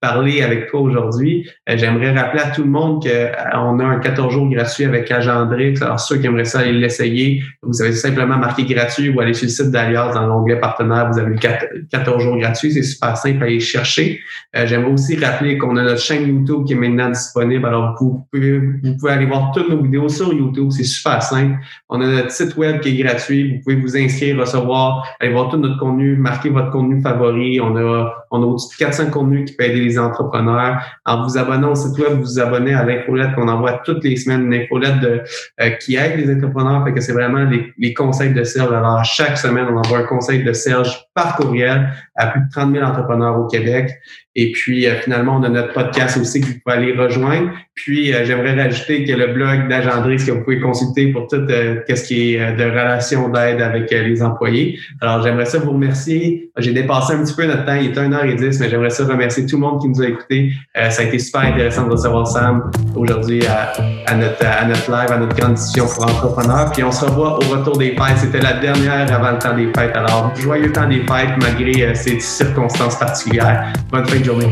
parlé avec toi aujourd'hui. J'aimerais rappeler à tout le monde qu'on a un 14 jours gratuit avec Agendrix. Alors, ceux qui aimeraient ça aller l'essayer, vous avez simplement marqué gratuit ou aller sur le site d'Alias dans l'onglet partenaire. Vous avez 14 jours gratuits. C'est super simple à aller chercher. J'aimerais aussi rappeler qu'on a notre chaîne YouTube qui est maintenant disponible. Alors, vous pouvez, vous pouvez aller voir toutes nos vidéos sur YouTube. C'est super simple. On a notre site web qui est gratuit. Vous pouvez vous inscrire, recevoir, aller voir tout notre contenu, marquer votre contenu favori. On a, on a au-dessus de 400 contenus qui peuvent aider les entrepreneurs. En vous abonnant au site web, vous vous abonnez à l'infolette qu'on envoie toutes les semaines, une infolette de, euh, qui aide les entrepreneurs. Fait que c'est vraiment les, les conseils de Serge. Alors, chaque semaine, on envoie un conseil de Serge par courriel à plus de 30 000 entrepreneurs au Québec. Et puis, euh, finalement, on a notre podcast aussi que vous pouvez aller rejoindre. Puis, euh, j'aimerais rajouter que le blog d'Agendrix que vous pouvez consulter pour tout euh, ce qui est de relation d'aide avec les employés. Alors, j'aimerais ça vous remercier. J'ai dépassé un petit peu notre temps. Il est 1h10, mais j'aimerais ça remercier tout le monde qui nous a écoutés. ça a été super intéressant de recevoir Sam aujourd'hui à, à, notre, à notre live, à notre grande discussion pour entrepreneurs. Puis, on se revoit au retour des fêtes. C'était la dernière avant le temps des fêtes. Alors, joyeux temps des fêtes malgré ces circonstances particulières. Bonne fin de journée.